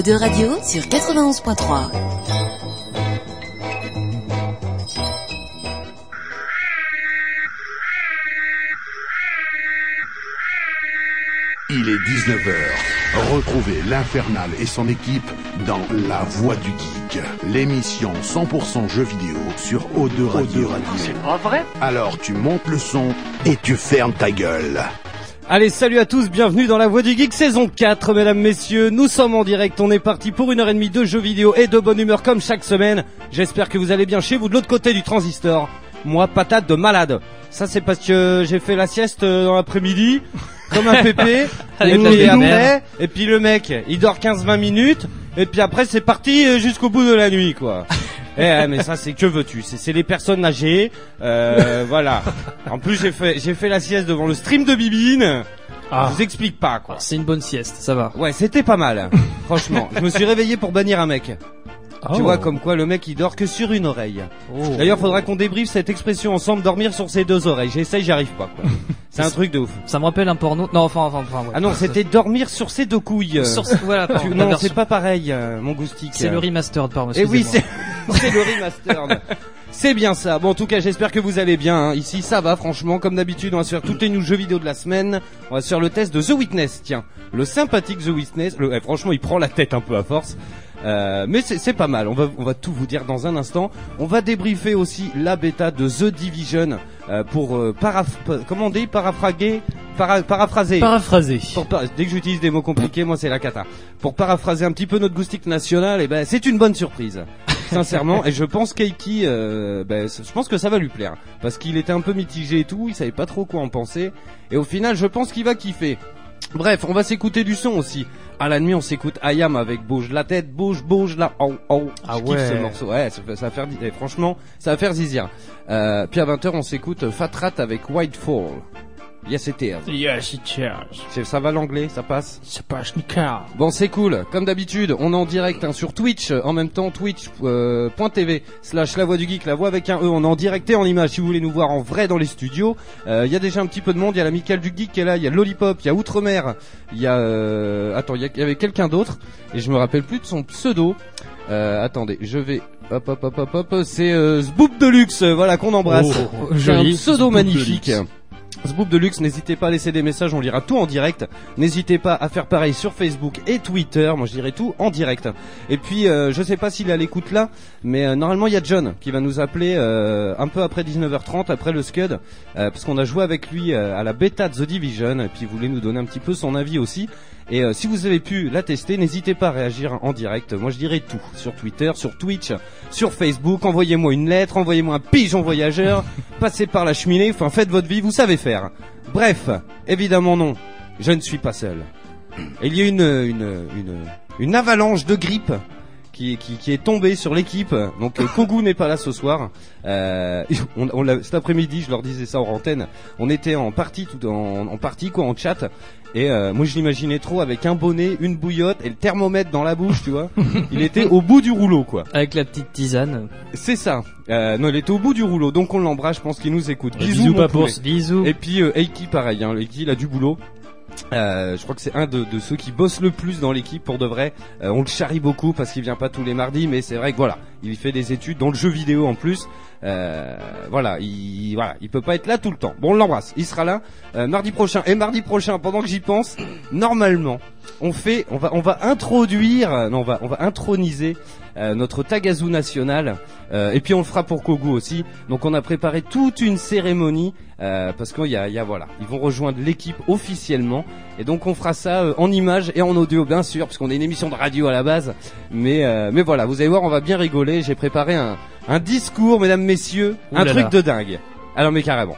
À Bordeaux, vous écoutez Eau Radio sur 91.3. Il est 19h. Retrouvez l'Infernal et son équipe dans La Voix du Geek, l'émission 100% jeux vidéo sur O2 Radio. C'est pas vrai? Alors tu montes le son et tu fermes ta gueule. Allez, salut à tous, bienvenue dans la Voix du Geek saison 4, mesdames, messieurs. Nous sommes en direct, on est parti pour une heure et demie de jeux vidéo et de bonne humeur comme chaque semaine. J'espère que vous allez bien chez vous de l'autre côté du transistor. Moi, patate de malade. Ça, c'est parce que j'ai fait la sieste euh, dans l'après-midi, comme un pépé. et, puis après, et puis le mec, il dort 15-20 minutes, et puis après, c'est parti euh, jusqu'au bout de la nuit, quoi. Eh, ouais, mais ça, c'est que veux-tu? C'est c'est les personnes âgées, euh, voilà. En plus, j'ai fait, j'ai fait la sieste devant le stream de Bibine. Ah. Je vous explique pas, quoi. C'est une bonne sieste, ça va. Ouais, c'était pas mal. Franchement, je me suis réveillé pour bannir un mec. Oh. Tu vois, comme quoi le mec il dort que sur une oreille. D'ailleurs, faudra qu'on débriefe cette expression ensemble, dormir sur ses deux oreilles. J'essaye, j'y arrive pas, quoi. C'est un truc de ouf. Ça me rappelle un porno. Non, enfin, enfin, enfin. ouais. Ah non, c'était dormir sur ses deux couilles. Sur voilà, pardon, non, c'est pas pareil, euh, mon goustique. C'est le remastered, pardon. Et oui, excusez-moi. c'est c'est le remastered. C'est bien ça. Bon, en tout cas, j'espère que vous allez bien. hein. Ici, ça va, franchement. Comme d'habitude, on va se faire toutes les news jeux vidéo de la semaine. On va se faire le test de The Witness. Tiens, le sympathique The Witness. Le, eh, franchement, il prend la tête un peu à force. Euh, mais c'est c'est pas mal. On va, on va tout vous dire dans un instant. On va débriefer aussi la bêta de The Division euh, pour euh, paraph pa- comment on dit? Paraphraguer, para- paraphraser. Paraphrasé. Pour par- dès que j'utilise des mots compliqués, moi c'est la cata. Pour paraphraser un petit peu notre goustique national, et ben c'est une bonne surprise. Sincèrement, et je pense Keiki, euh, ben, je pense que ça va lui plaire, parce qu'il était un peu mitigé et tout, il savait pas trop quoi en penser, et au final, je pense qu'il va kiffer. Bref, on va s'écouter du son aussi. À la nuit, on s'écoute Ayam avec bouge la tête, bouge, bouge là, oh, oh. Ah Je kiffe ouais. ce morceau. Ouais, ça, va faire, eh, franchement, ça va faire zizir. Euh, puis à 20h, on s'écoute Fat Rat avec Whitefall. Yes, it is. Yes, it is. C'est- Ça va l'anglais, ça passe C'est pas nickel. Bon, c'est cool. Comme d'habitude, on est en direct hein, sur Twitch. euh, En même temps, twitch.tv slash la voix du geek, la voix avec un E. On est en direct et en image si vous voulez nous voir en vrai dans les studios. Euh, Il y a déjà un petit peu de monde. Il y a l'amical du geek qui est là. Il y a Lollipop. Il y a Outremer. Il y a... euh, Attends, il y, a- il y avait quelqu'un d'autre. Et je me rappelle plus de son pseudo. Euh, attendez, je vais... Hop, hop, hop, hop, hop. C'est euh, Zboop Deluxe. euh, Voilà, qu'on embrasse. Oh, C'est un joli. pseudo Zboop magnifique. Deluxe. Zboop Deluxe, n'hésitez pas à laisser des messages, on lira tout en direct. N'hésitez pas à faire pareil sur Facebook et Twitter, moi je dirais tout en direct. Et puis euh, je sais pas s'il est à l'écoute là, mais euh, normalement il y a John qui va nous appeler euh, un peu après 19h30, après le Scud, euh, parce qu'on a joué avec lui à la bêta de The Division, et puis il voulait nous donner un petit peu son avis aussi. Et euh, si vous avez pu la tester, n'hésitez pas à réagir en direct. Moi je dirais tout sur Twitter, sur Twitch, sur Facebook. Envoyez-moi une lettre, envoyez-moi un pigeon voyageur, passez par la cheminée, enfin faites votre vie, vous savez faire. Bref, évidemment non, je ne suis pas seul. Il y a une une une, une avalanche de grippe. Qui, qui, qui est tombée sur l'équipe. Donc euh, Kogu n'est pas là ce soir. Euh, on, on l'a- cet après-midi, je leur disais ça en antenne. On était en partie, tout en, en partie quoi, en chat. Et euh, moi je l'imaginais trop avec un bonnet, une bouillotte et le thermomètre dans la bouche, tu vois. Il était au bout du rouleau quoi. Avec la petite tisane. C'est ça. Euh, non, il était au bout du rouleau, donc on l'embrasse. Je pense qu'il nous écoute. Bisous, mon poulet. Bisous. Et puis euh, Eiki pareil. Hein, Eiki il a du boulot. Euh, je crois que c'est un de, ceux qui bossent le plus dans l'équipe pour de vrai. Euh, on le charrie beaucoup parce qu'il vient pas tous les mardis, mais c'est vrai que voilà, il fait des études dans le jeu vidéo en plus. Euh, voilà, il voilà, il peut pas être là tout le temps. Bon, on l'embrasse. Il sera là mardi prochain. Et mardi prochain, pendant que j'y pense, normalement, on fait, on va, on va introduire, non, on va, on va introniser euh, notre Tagazu national. Euh, et puis on le fera pour Kogu aussi. Donc on a préparé toute une cérémonie euh, parce qu'il y a, y a voilà, ils vont rejoindre l'équipe officiellement. Et donc on fera ça euh, en images et en audio bien sûr, parce qu'on est une émission de radio à la base. Mais euh, mais voilà, vous allez voir, on va bien rigoler. J'ai préparé un, un discours, mesdames, messieurs, Ouh un là truc là. de dingue. Alors mais carrément,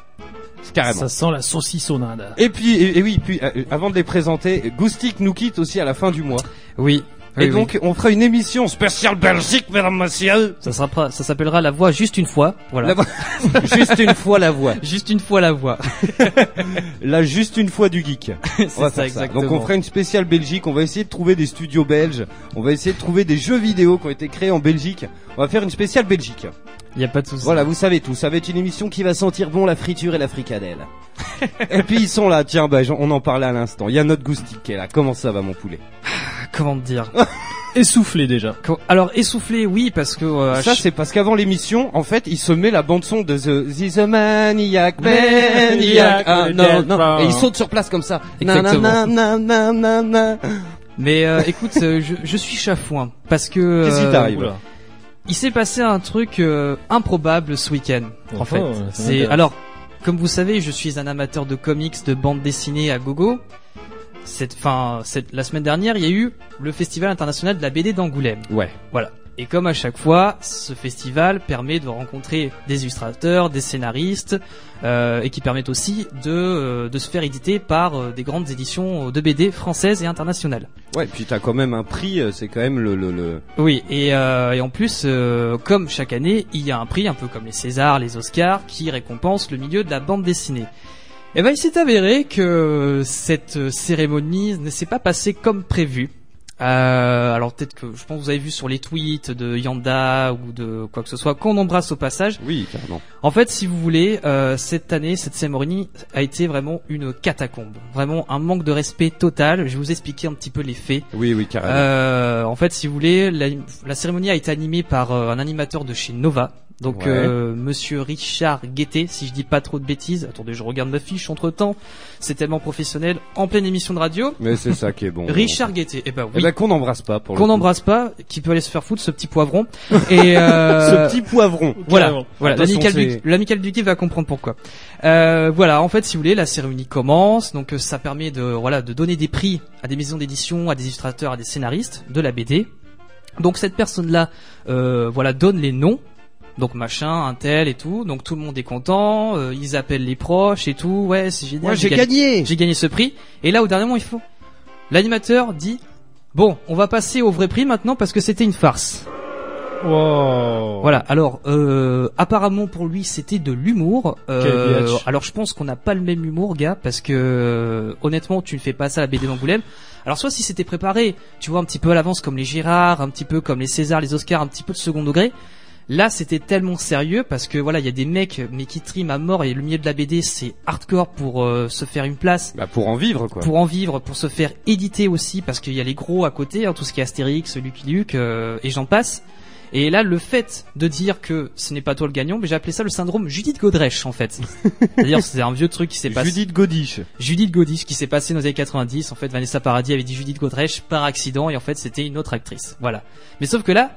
carrément. Ça sent la saucissonnade. Et puis et, et oui, puis euh, avant de les présenter, Goustic nous quitte aussi à la fin du mois. Oui. Et oui. donc on fera une émission spéciale Belgique, mesdames, messieurs. Ça sera pas- ça s'appellera la voix juste une fois. Voilà. La voix- juste une fois la voix. Juste une fois la voix. Là, juste une fois du geek. C'est ça, exactement. Donc on fera une spéciale Belgique. On va essayer de trouver des studios belges. On va essayer de trouver des jeux vidéo qui ont été créés en Belgique. On va faire une spéciale Belgique. Y a pas de souci. Voilà, vous savez tout. Ça va être une émission qui va sentir bon la friture et la fricadelle. et puis ils sont là. Tiens, bah, on en parlait à l'instant. Il y a notre Goustic qui est là. Comment ça va, mon poulet? Comment te dire? Essoufflé déjà. Alors essoufflé, oui, parce que euh, Ça, je- c'est parce qu'avant l'émission, en fait, il se met la bande son de The, The, The Maniac, Maniac. Ah, non, non. Et il saute sur place comme ça. Exactement. Na, na, na. Mais euh, écoute, je, je suis chafouin parce que Qu'est-ce qui euh, t'arrive. Il s'est passé un truc euh, improbable ce week-end. En fait, c'est alors comme vous savez, je suis un amateur de comics, de bande dessinée à gogo. Cette, fin, cette, la semaine dernière, il y a eu le Festival international de la BD d'Angoulême. Ouais. Voilà. Et comme à chaque fois, ce festival permet de rencontrer des illustrateurs, des scénaristes, euh, et qui permettent aussi de, euh, de se faire éditer par euh, des grandes éditions de BD françaises et internationales. Ouais, puis t'as quand même un prix, euh, c'est quand même le, le, le... Oui, et, euh, et en plus, euh, comme chaque année, il y a un prix, un peu comme les Césars, les Oscars, qui récompense le milieu de la bande dessinée. Et ben, il s'est avéré que cette cérémonie ne s'est pas passée comme prévu. Euh, alors peut-être que je pense que vous avez vu sur les tweets de Yanda ou de quoi que ce soit qu'on embrasse au passage. Oui, carrément. En fait, si vous voulez, euh, cette année, cette cérémonie a été vraiment une catacombe, vraiment un manque de respect total. Je vais vous expliquer un petit peu les faits. Oui, oui, carrément. Euh, en fait, si vous voulez, la, la cérémonie a été animée par euh, un animateur de chez Nova. Donc, Ouais. euh, Monsieur Richard Guettet, si je dis pas trop de bêtises. Attendez, je regarde ma fiche entre temps. C'est tellement professionnel. En pleine émission de radio. Mais c'est ça qui est bon. Richard Guettet. Eh ben Eh oui. ben, qu'on n'embrasse pas pour le Qu'on n'embrasse pas, qui peut aller se faire foutre, ce petit poivron. Et euh, Ce petit poivron. voilà, Carrément. voilà. L'amical du, va comprendre pourquoi. Euh, voilà, en fait, si vous voulez, la cérémonie commence, donc euh, ça permet de voilà de donner des prix à des maisons d'édition, à des illustrateurs, à des scénaristes de la BD. Donc cette personne-là, euh, voilà, donne les noms. Donc machin, un tel et tout. Donc tout le monde est content. euh, ils appellent les proches et tout. Ouais, c'est génial. Moi, j'ai gagné. J'ai gagné ce prix. Et là, au dernier moment, il faut. L'animateur dit. Bon, on va passer au vrai prix maintenant parce que c'était une farce. Wow. Voilà. Alors, euh, apparemment pour lui, c'était de l'humour. Euh, alors, je pense qu'on n'a pas le même humour, gars, parce que euh, honnêtement, tu ne fais pas ça à la BD d'Angoulême. Alors, soit si c'était préparé, tu vois, un petit peu à l'avance, comme les Girard, un petit peu comme les Césars, les Oscars, un petit peu de second degré. Là, c'était tellement sérieux parce que voilà, il y a des mecs mais qui triment à mort et le milieu de la BD, c'est hardcore pour euh, se faire une place Bah, pour en vivre, quoi. pour en vivre, pour se faire éditer aussi, parce qu'il y a les gros à côté, hein, tout ce qui est Astérix, Lucky Luke, euh, et j'en passe. Et là, le fait de dire que ce n'est pas toi le gagnant, mais j'ai appelé ça le syndrome Judith Godrèche, en fait. C'est-à-dire, c'est un vieux truc qui s'est passé. Judith Godiche. Judith Godrèche qui s'est passé dans les années 90. En fait, Vanessa Paradis avait dit Judith Godrèche par accident, et en fait, c'était une autre actrice. Voilà. Mais sauf que là,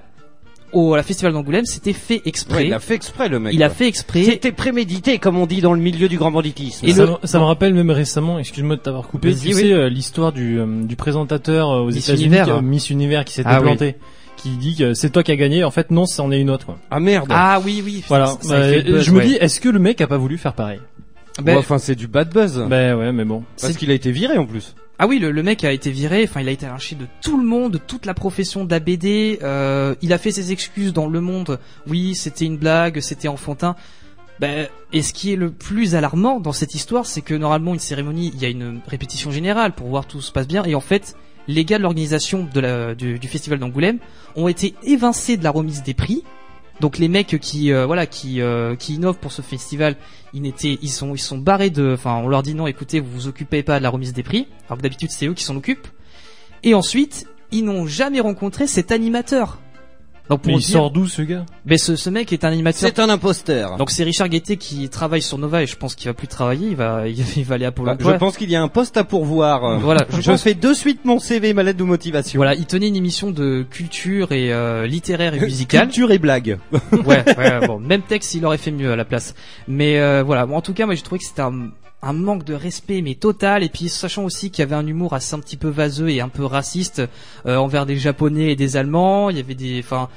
au à la festival d'Angoulême, c'était fait exprès. Ouais, il a fait exprès, le mec. Il a fait exprès. C'était prémédité, comme on dit dans le milieu du grand banditisme. Et ça, le- me, ça me rappelle même récemment, excuse-moi de t'avoir coupé, Vas-y, tu oui. sais euh, l'histoire du, euh, du présentateur euh, aux États-Unis, Miss Univers qui s'était Ah oui. planté, qui dit que c'est toi qui as gagné. En fait, non, c'en est une autre. Quoi. Ah merde. Ah oui, oui. Voilà. Ça- Euh, buzz, je me ouais. dis, est-ce que le mec a pas voulu faire pareil? Ben, Ouais, enfin, c'est du bad buzz. Ben ouais, mais bon. Parce c'est- qu'il a été viré en plus. Ah oui, le, le mec a été viré, enfin il a été lynché de tout le monde, de toute la profession de la BD, euh, il a fait ses excuses dans le monde, oui c'était une blague, c'était enfantin. Ben, et ce qui est le plus alarmant dans cette histoire, c'est que normalement une cérémonie, il y a une répétition générale pour voir tout se passe bien, et en fait les gars de l'organisation du, du festival d'Angoulême ont été évincés de la remise des prix. Donc les mecs qui euh, voilà qui euh, qui innovent pour ce festival, ils n'étaient ils sont ils sont barrés de enfin on leur dit non écoutez vous vous occupez pas de la remise des prix alors que d'habitude c'est eux qui s'en occupent. Et ensuite, ils n'ont jamais rencontré cet animateur. Donc pour Mais il dire, sort d'où ce gars? Mais ce, ce mec est un animateur. C'est un imposteur. Donc c'est Richard Guettet qui travaille sur Nova et je pense qu'il va plus travailler, il va il, il va aller à Pôle Bah, emploi. je pense qu'il y a un poste à pourvoir. Voilà, je Je, pense- fais de suite mon CV, ma lettre de motivation. Voilà, il tenait une émission de culture et euh, littéraire et musicale. Culture et blague. ouais, ouais, bon, même texte, il aurait fait mieux à la place. Mais euh, voilà, bon, en tout cas, moi j'ai trouvé que c'était un, un manque de respect, mais total. Et puis sachant aussi qu'il y avait un humour assez un petit peu vaseux et un peu raciste euh, envers des Japonais et des Allemands. Il y avait des, enfin,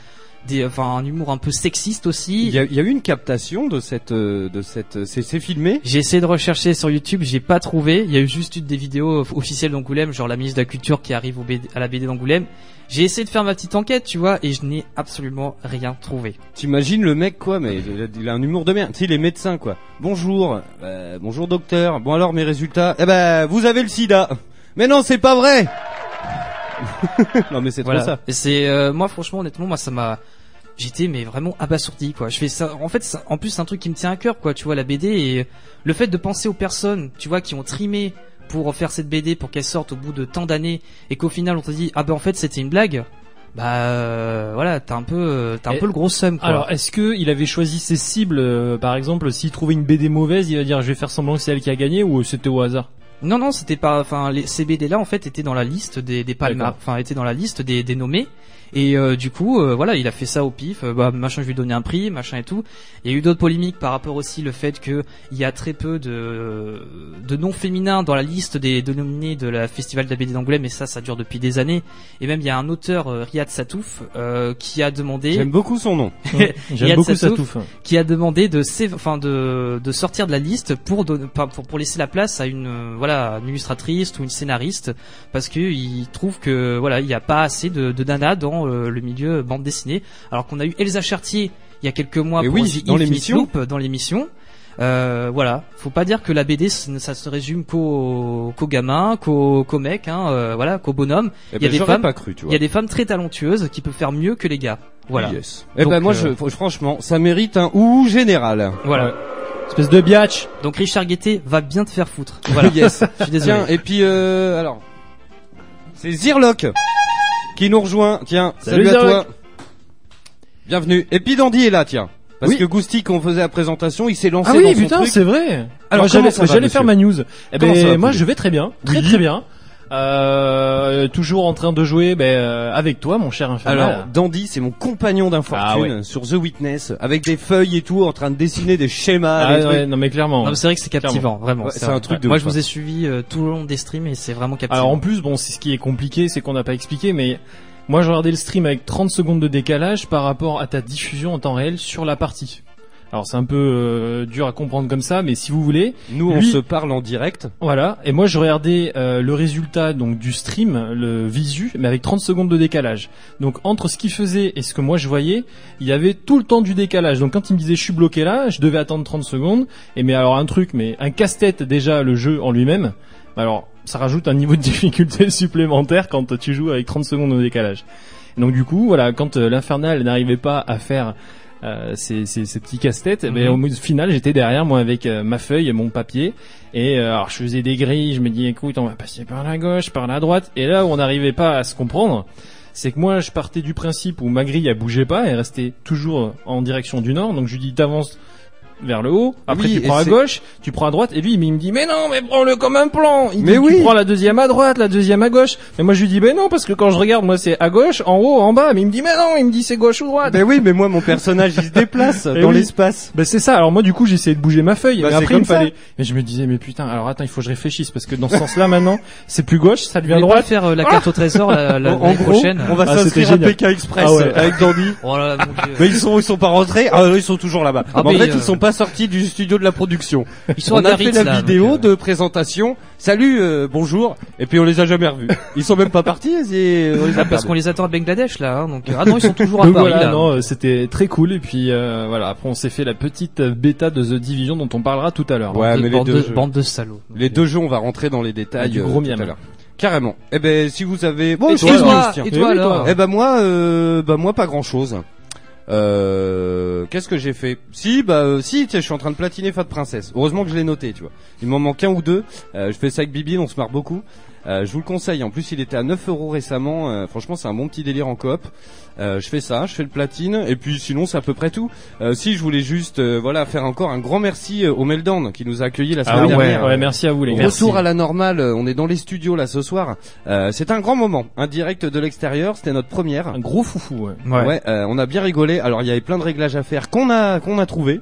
des, enfin, un humour un peu sexiste aussi. Il y a, il y a eu une captation de cette, euh, de cette, c'est, c'est filmé. J'ai essayé de rechercher sur YouTube, j'ai pas trouvé. Il y a eu juste des vidéos officielles d'Angoulême, genre la ministre de la Culture qui arrive au BD à la BD d'Angoulême. J'ai essayé de faire ma petite enquête, tu vois, et je n'ai absolument rien trouvé. T'imagines le mec quoi, mais il a, il a un humour de merde. Tu sais les médecins quoi. Bonjour, euh, bonjour docteur. Bon alors mes résultats? Eh ben vous avez le SIDA. Mais non c'est pas vrai. non mais c'est trop Voilà. ça. C'est euh, moi franchement honnêtement moi ça m'a j'étais mais vraiment abasourdi quoi. Je fais ça en fait ça- en plus c'est un truc qui me tient à cœur quoi, tu vois la BD et le fait de penser aux personnes, tu vois qui ont trimé pour faire cette BD pour qu'elle sorte au bout de tant d'années et qu'au final on te dit ah ben en fait c'était une blague bah euh, voilà t'as un peu euh, t'as un Et- peu le gros seum quoi. Alors, est-ce que il avait choisi ses cibles euh, Par exemple, s'il trouvait une BD mauvaise, il va dire je vais faire semblant que c'est elle qui a gagné ou c'était au hasard? Non non c'était pas enfin les ces BD là en fait étaient dans la liste des des enfin étaient dans la liste des des nommés et euh, du coup euh, voilà il a fait ça au pif euh, bah machin je lui donner un prix machin et tout il y a eu d'autres polémiques par rapport aussi le fait que il y a très peu de de noms féminins dans la liste des de nominés de la festival de la BD d'Angoulême mais ça ça dure depuis des années et même il y a un auteur euh, Riyad Satouf euh, qui a demandé J'aime beaucoup son nom. Riyad J'aime beaucoup sa Satouf, touffe. qui a demandé de enfin de de sortir de la liste pour donner pour pour laisser la place à une euh, voilà une illustratrice ou une scénariste parce que il trouve que voilà il n'y a pas assez de de nanas dans euh, le milieu bande dessinée alors qu'on a eu Elsa Chartier il y a quelques mois Et pour oui, The dans l'émission. Loop, dans l'émission euh, voilà, faut pas dire que la BD ça se résume qu'aux qu'aux gamins, qu'aux qu'aux mecs, hein, euh, voilà, qu'aux bonhommes. Eh Il y a ben, des femmes- pas cru, tu Il y a des femmes très talentueuses qui peuvent faire mieux que les gars. Voilà. Yes. Eh Donc, ben moi, euh, je, franchement, ça mérite un ou général. Voilà. Espèce de biatch. Donc Richard Guettet va bien te faire foutre. Voilà. yes. Je suis désolé. Tiens, et puis euh, alors, c'est Zirlock qui nous rejoint. Tiens, salut, Salut, à toi. Bienvenue. Et puis Dandy est là, tiens. Parce Oui. que Gousty, qu'on faisait la présentation, il s'est lancé Ah dans oui, son putain, truc. c'est vrai. Alors, j'allais faire ma news. Eh ben moi je vais très bien, très Oui. très bien. Euh, toujours en train de jouer ben, euh, avec toi, mon cher infernal. Alors, Dandy, c'est mon compagnon d'infortune Ah ouais. sur The Witness, avec des feuilles et tout, en train de dessiner des schémas. Ah des ouais, non mais clairement. Non, mais c'est vrai que c'est captivant, vraiment. Ouais, c'est un truc de Moi, ouf, je vous hein. ai suivi euh, tout le long des streams et c'est vraiment captivant. Alors en plus, bon, c'est ce qui est compliqué, c'est qu'on n'a pas expliqué, mais moi j'ai regardé le stream avec 30 secondes de décalage par rapport à ta diffusion en temps réel sur la partie. Alors c'est un peu euh, dur à comprendre comme ça, mais si vous voulez, Nous, on se parle en direct. voilà. Et moi je regardais euh, le résultat donc du stream, le visu, mais avec 30 secondes de décalage. Donc entre ce qu'il faisait et ce que moi je voyais, il y avait tout le temps du décalage. Donc quand il me disait je suis bloqué là, je devais attendre 30 secondes. Et mais alors un truc, mais un casse-tête déjà le jeu en lui-même. Alors ça rajoute un niveau de difficulté supplémentaire quand tu joues avec 30 secondes de décalage. Donc du coup, voilà, quand euh, l'infernal n'arrivait pas à faire euh, ces, ces, ces petits casse-têtes, eh ben, Mhm. au final, j'étais derrière moi avec euh, ma feuille et mon papier. Et euh, alors je faisais des grilles, je me dis écoute, on va passer par la gauche, par la droite. Et là où on n'arrivait pas à se comprendre, c'est que moi je partais du principe où ma grille elle bougeait pas, elle restait toujours en direction du nord. Donc je lui dis t'avances vers le haut, après Oui, tu prends à gauche, tu prends à droite, et lui il me dit mais non mais prends-le comme un plan. Il Mais dit, oui. Tu prends la deuxième à droite, la deuxième à gauche. Mais moi je lui dis mais non parce que quand je regarde moi c'est à gauche, en haut, en bas. Mais il me dit mais non, il me dit c'est gauche ou droite. Ben oui, mais moi, mon personnage, il se déplace dans oui. l'espace. Ben c'est ça. Alors moi du coup j'essayais de bouger ma feuille. Bah, mais après il me fallait. Mais je me disais mais putain. Alors attends il faut que je réfléchisse parce que dans ce sens-là maintenant c'est plus gauche, ça devient droite. faire euh, la carte au trésor la, la, en en l'année gros, prochaine on va Ah, s'inscrire à. PK Express Ah ouais. avec Dandy. Oh là là. Mais ils sont, ils sont pas rentrés. Ah, ils sont toujours là-bas. Mais en mais, fait, euh, ils sont pas sortis du studio de la production. Ils sont on à a fait la là, vidéo donc, euh, de présentation. Salut, euh, bonjour. Et puis on les a jamais revus. Ils sont même pas partis. Et on les a Ah, parce qu'on les attend à Bangladesh là, hein, donc ah non ils sont toujours à Donc Paris voilà, là. non, euh, c'était très cool et puis euh, voilà. Après on s'est fait la petite euh, bêta de The Division dont on parlera tout à l'heure. Ouais, Bande les bande deux de, jeux. bande de salauds. Les deux jeux, on va rentrer dans les détails du euh, gros tout à l'heure. Carrément. Eh ben, si vous avez, bon, Et je toi, une toi, et toi, Eh alors Eh ben moi, euh, bah moi pas grand chose. Euh, qu'est-ce que j'ai fait Si, bah euh, si, tiens, je suis en train de platiner Fat Princesse. Heureusement que je l'ai noté, tu vois. Il m'en manque un ou deux. Euh, je fais ça avec Bibi, on se marre beaucoup. Euh, je vous le conseille. En plus, il était à 9 euros récemment. Euh, franchement, c'est un bon petit délire en coop. Euh, je fais ça, je fais le platine, et puis sinon, c'est à peu près tout. Euh, si, je voulais juste, euh, voilà, faire encore un grand merci au Meltdown qui nous a accueillis la semaine Ah ouais, dernière. ouais, merci à vous les gars. Retour à la normale, euh, on est dans les studios là ce soir. Euh, c'est un grand moment, un direct de l'extérieur, c'était notre première. Un gros foufou. Ouais. Ouais. euh, on a bien rigolé. Alors il y avait plein de réglages à faire qu'on a qu'on a trouvé.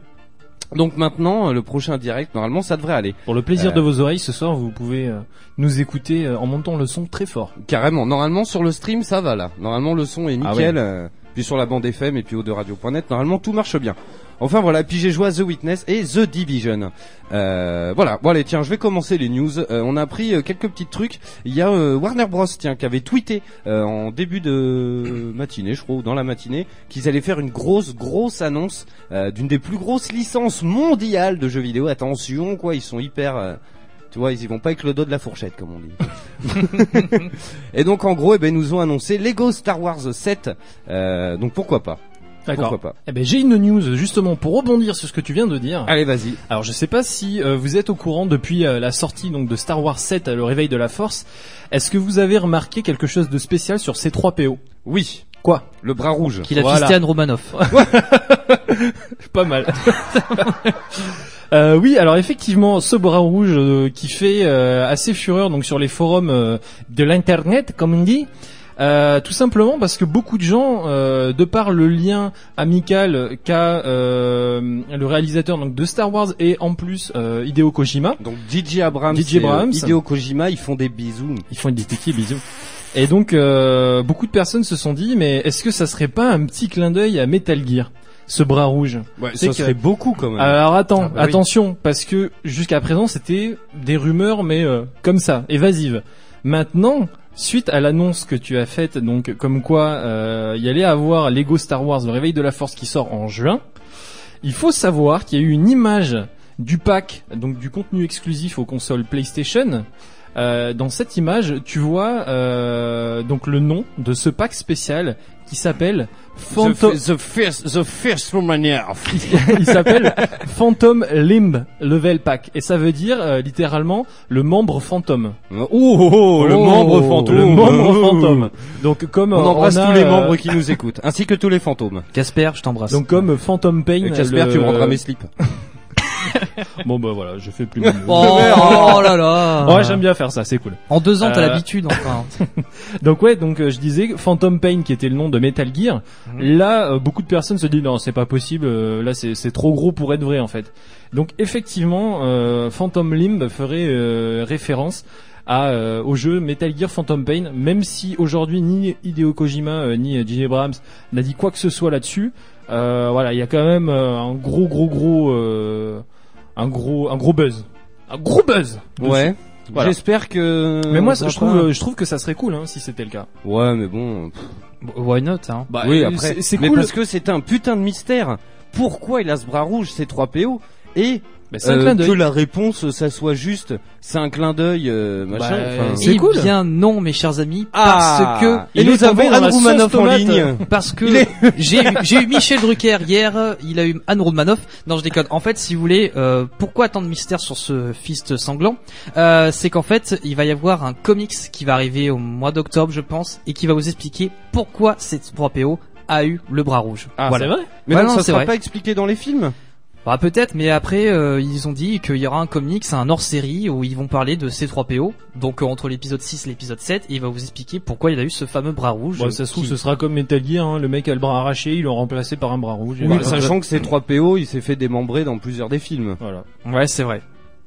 Donc maintenant, euh, le prochain direct, normalement, ça devrait aller. Pour le plaisir Euh. de vos oreilles, ce soir vous pouvez euh, nous écouter euh, en montant le son très fort. Carrément. Normalement sur le stream, ça va là. Normalement le son est Ah nickel. euh, puis sur la bande FM et puis au de radio.net, normalement tout marche bien. Enfin voilà, puis j'ai joué à The Witness et The Division. Euh, voilà, bon allez tiens, je vais commencer les news. Euh, on a appris euh, quelques petits trucs. Il y a euh, Warner Bros tiens qui avait tweeté euh, en début de matinée, je crois, ou dans la matinée, qu'ils allaient faire une grosse grosse annonce euh, d'une des plus grosses licences mondiales de jeux vidéo. Attention quoi, ils sont hyper euh, tu vois, ils y vont pas avec le dos de la fourchette, comme on dit. et donc, en gros, eh ben, ils nous ont annoncé Lego Star Wars 7. Euh, donc, pourquoi pas D'accord. Pourquoi pas Eh ben j'ai une news justement pour rebondir sur ce que tu viens de dire. Allez, vas-y. Alors je sais pas si euh, vous êtes au courant depuis euh, la sortie donc de Star Wars 7 le réveil de la force. Est-ce que vous avez remarqué quelque chose de spécial sur ces 3 PO Oui, Quoi? Le bras rouge. Qu'il a Voilà. fisté Anne Romanoff. Pas mal. Euh, oui, alors effectivement, ce bras rouge euh, qui fait euh, assez fureur donc sur les forums euh, de l'internet, comme on dit. Euh, tout simplement parce que beaucoup de gens, euh, de par le lien amical qu'a euh, le réalisateur donc de Star Wars et en plus euh, Hideo Kojima, Donc DJ Abrams, DJ et, euh, Abrams. Hideo Kojima, ils font des bisous. ils font des petits bisous. Et donc euh, beaucoup de personnes se sont dit, mais est-ce que ça serait pas un petit clin d'œil à Metal Gear, ce bras rouge? Ouais, ça que- serait beaucoup quand même. Alors attends, Ah bah oui. attention, parce que jusqu'à présent c'était des rumeurs, mais euh, comme ça, évasives. Maintenant, suite à l'annonce que tu as faite, donc comme quoi euh, il y allait avoir Lego Star Wars, le réveil de la Force qui sort en juin, il faut savoir qu'il y a eu une image du pack, donc du contenu exclusif aux consoles PlayStation. Euh, dans cette image, tu vois euh, donc le nom de ce pack spécial qui s'appelle Phantom. The, the first, the first Romania. il s'appelle Phantom Limb Level Pack et ça veut dire euh, littéralement le membre fantôme. Oh, oh, oh, le Oh, membre fantôme. Le membre Oh. fantôme. Donc comme On euh, embrasse a, tous les euh, membres qui nous écoutent, ainsi que tous les fantômes. Casper, je t'embrasse. Donc comme Phantom Pain. Casper, le- tu me rendras mes slips. Bon bah voilà, je fais plus. mon- Oh, oh là là. Ouais, j'aime bien faire ça, c'est cool. En deux ans, t'as Euh, l'habitude, enfin. Donc ouais, donc euh, je disais Phantom Pain qui était le nom de Metal Gear. Mhm. Là, euh, beaucoup de personnes se disent non, c'est pas possible. là, c'est c'est trop gros pour être vrai en fait. Donc effectivement, Phantom Limb ferait référence à euh, au jeu Metal Gear Phantom Pain, même si aujourd'hui ni Hideo Kojima euh, ni J.J. Abrams n'a dit quoi que ce soit là-dessus. Euh, voilà, il y a quand même un gros, gros, gros, euh, un gros, un gros buzz, un gros buzz. dessus. Ouais. Voilà. J'espère que. Mais moi, je trouve, euh, je trouve que ça serait cool hein, si c'était le cas. Ouais, mais bon. Why not, hein? Bah, oui, euh, après. c'est- c'est mais cool. parce que c'est un putain de mystère. Pourquoi il a ce bras rouge, ces 3 PO Et Bah, c'est un euh, clin que d'œil. la réponse, ça soit juste, c'est un clin d'œil, euh, machin. Bah, enfin. c'est Eh cool. bien non, mes chers amis, Ah, parce que et il nous est tombé avons la Anne Roumanoff en tomate. ligne. parce que Il est- j'ai eu, j'ai eu Michel Drucker hier, il a eu Anne Romanoff. Non, je déconne. En fait, si vous voulez, euh, pourquoi tant de mystère sur ce fist sanglant euh, C'est qu'en fait, il va y avoir un comics qui va arriver au mois d'octobre, je pense, et qui va vous expliquer pourquoi cette 3PO a eu le bras rouge. Ah, C'est vrai Mais Ouais, donc, non, ça c'est sera vrai. pas expliqué dans les films Bah peut-être, mais après euh, ils ont dit qu'il y aura un comics, un hors-série où ils vont parler de ces 3PO. Donc euh, entre l'épisode 6 et l'épisode 7, et il va vous expliquer pourquoi il a eu ce fameux bras rouge. Bon, ça se trouve, qui- ce sera comme Metal Gear, hein, le mec a le bras arraché, ils l'ont remplacé par un bras rouge. et Oui, voilà. sachant que ces 3 PO, il s'est fait démembrer dans plusieurs des films. Voilà. Ouais, c'est vrai.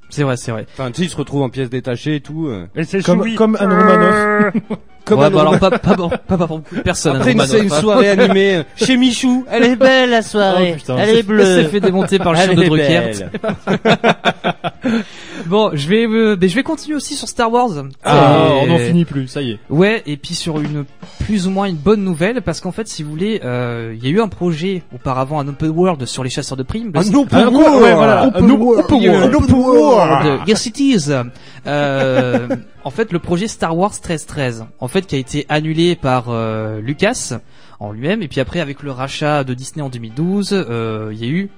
C'est vrai, c'est vrai. Enfin, tu sais, il se retrouve en pièces détachées et tout. euh. Comme, comme Anne Romanoff. Comme ouais, un bah alors pas, pas, pour- pas, pas pour beaucoup de personnes. Après Anne une, c'est une Romanoff. soirée animée euh, chez Michou. Elle est belle la soirée. Oh, putain. Elle est Elle bleue. s'est fait démonter par le chien Elle de est Drucker. belle. Bon, je vais, euh, ben, je vais continuer aussi sur Star Wars. Ah, Et- on n'en finit plus, ça y est. Ouais, et puis sur une plus ou moins une bonne nouvelle, parce qu'en fait, si vous voulez, euh, il y a eu un projet auparavant, un open world sur les chasseurs de primes. Un open world. ouais, voilà. Open world. open world. Yes It Is. Euh, en fait, le projet Star Wars 1313, en fait, qui a été annulé par Lucas en lui-même, et puis après, avec le rachat de Disney en 2012, euh, il y a eu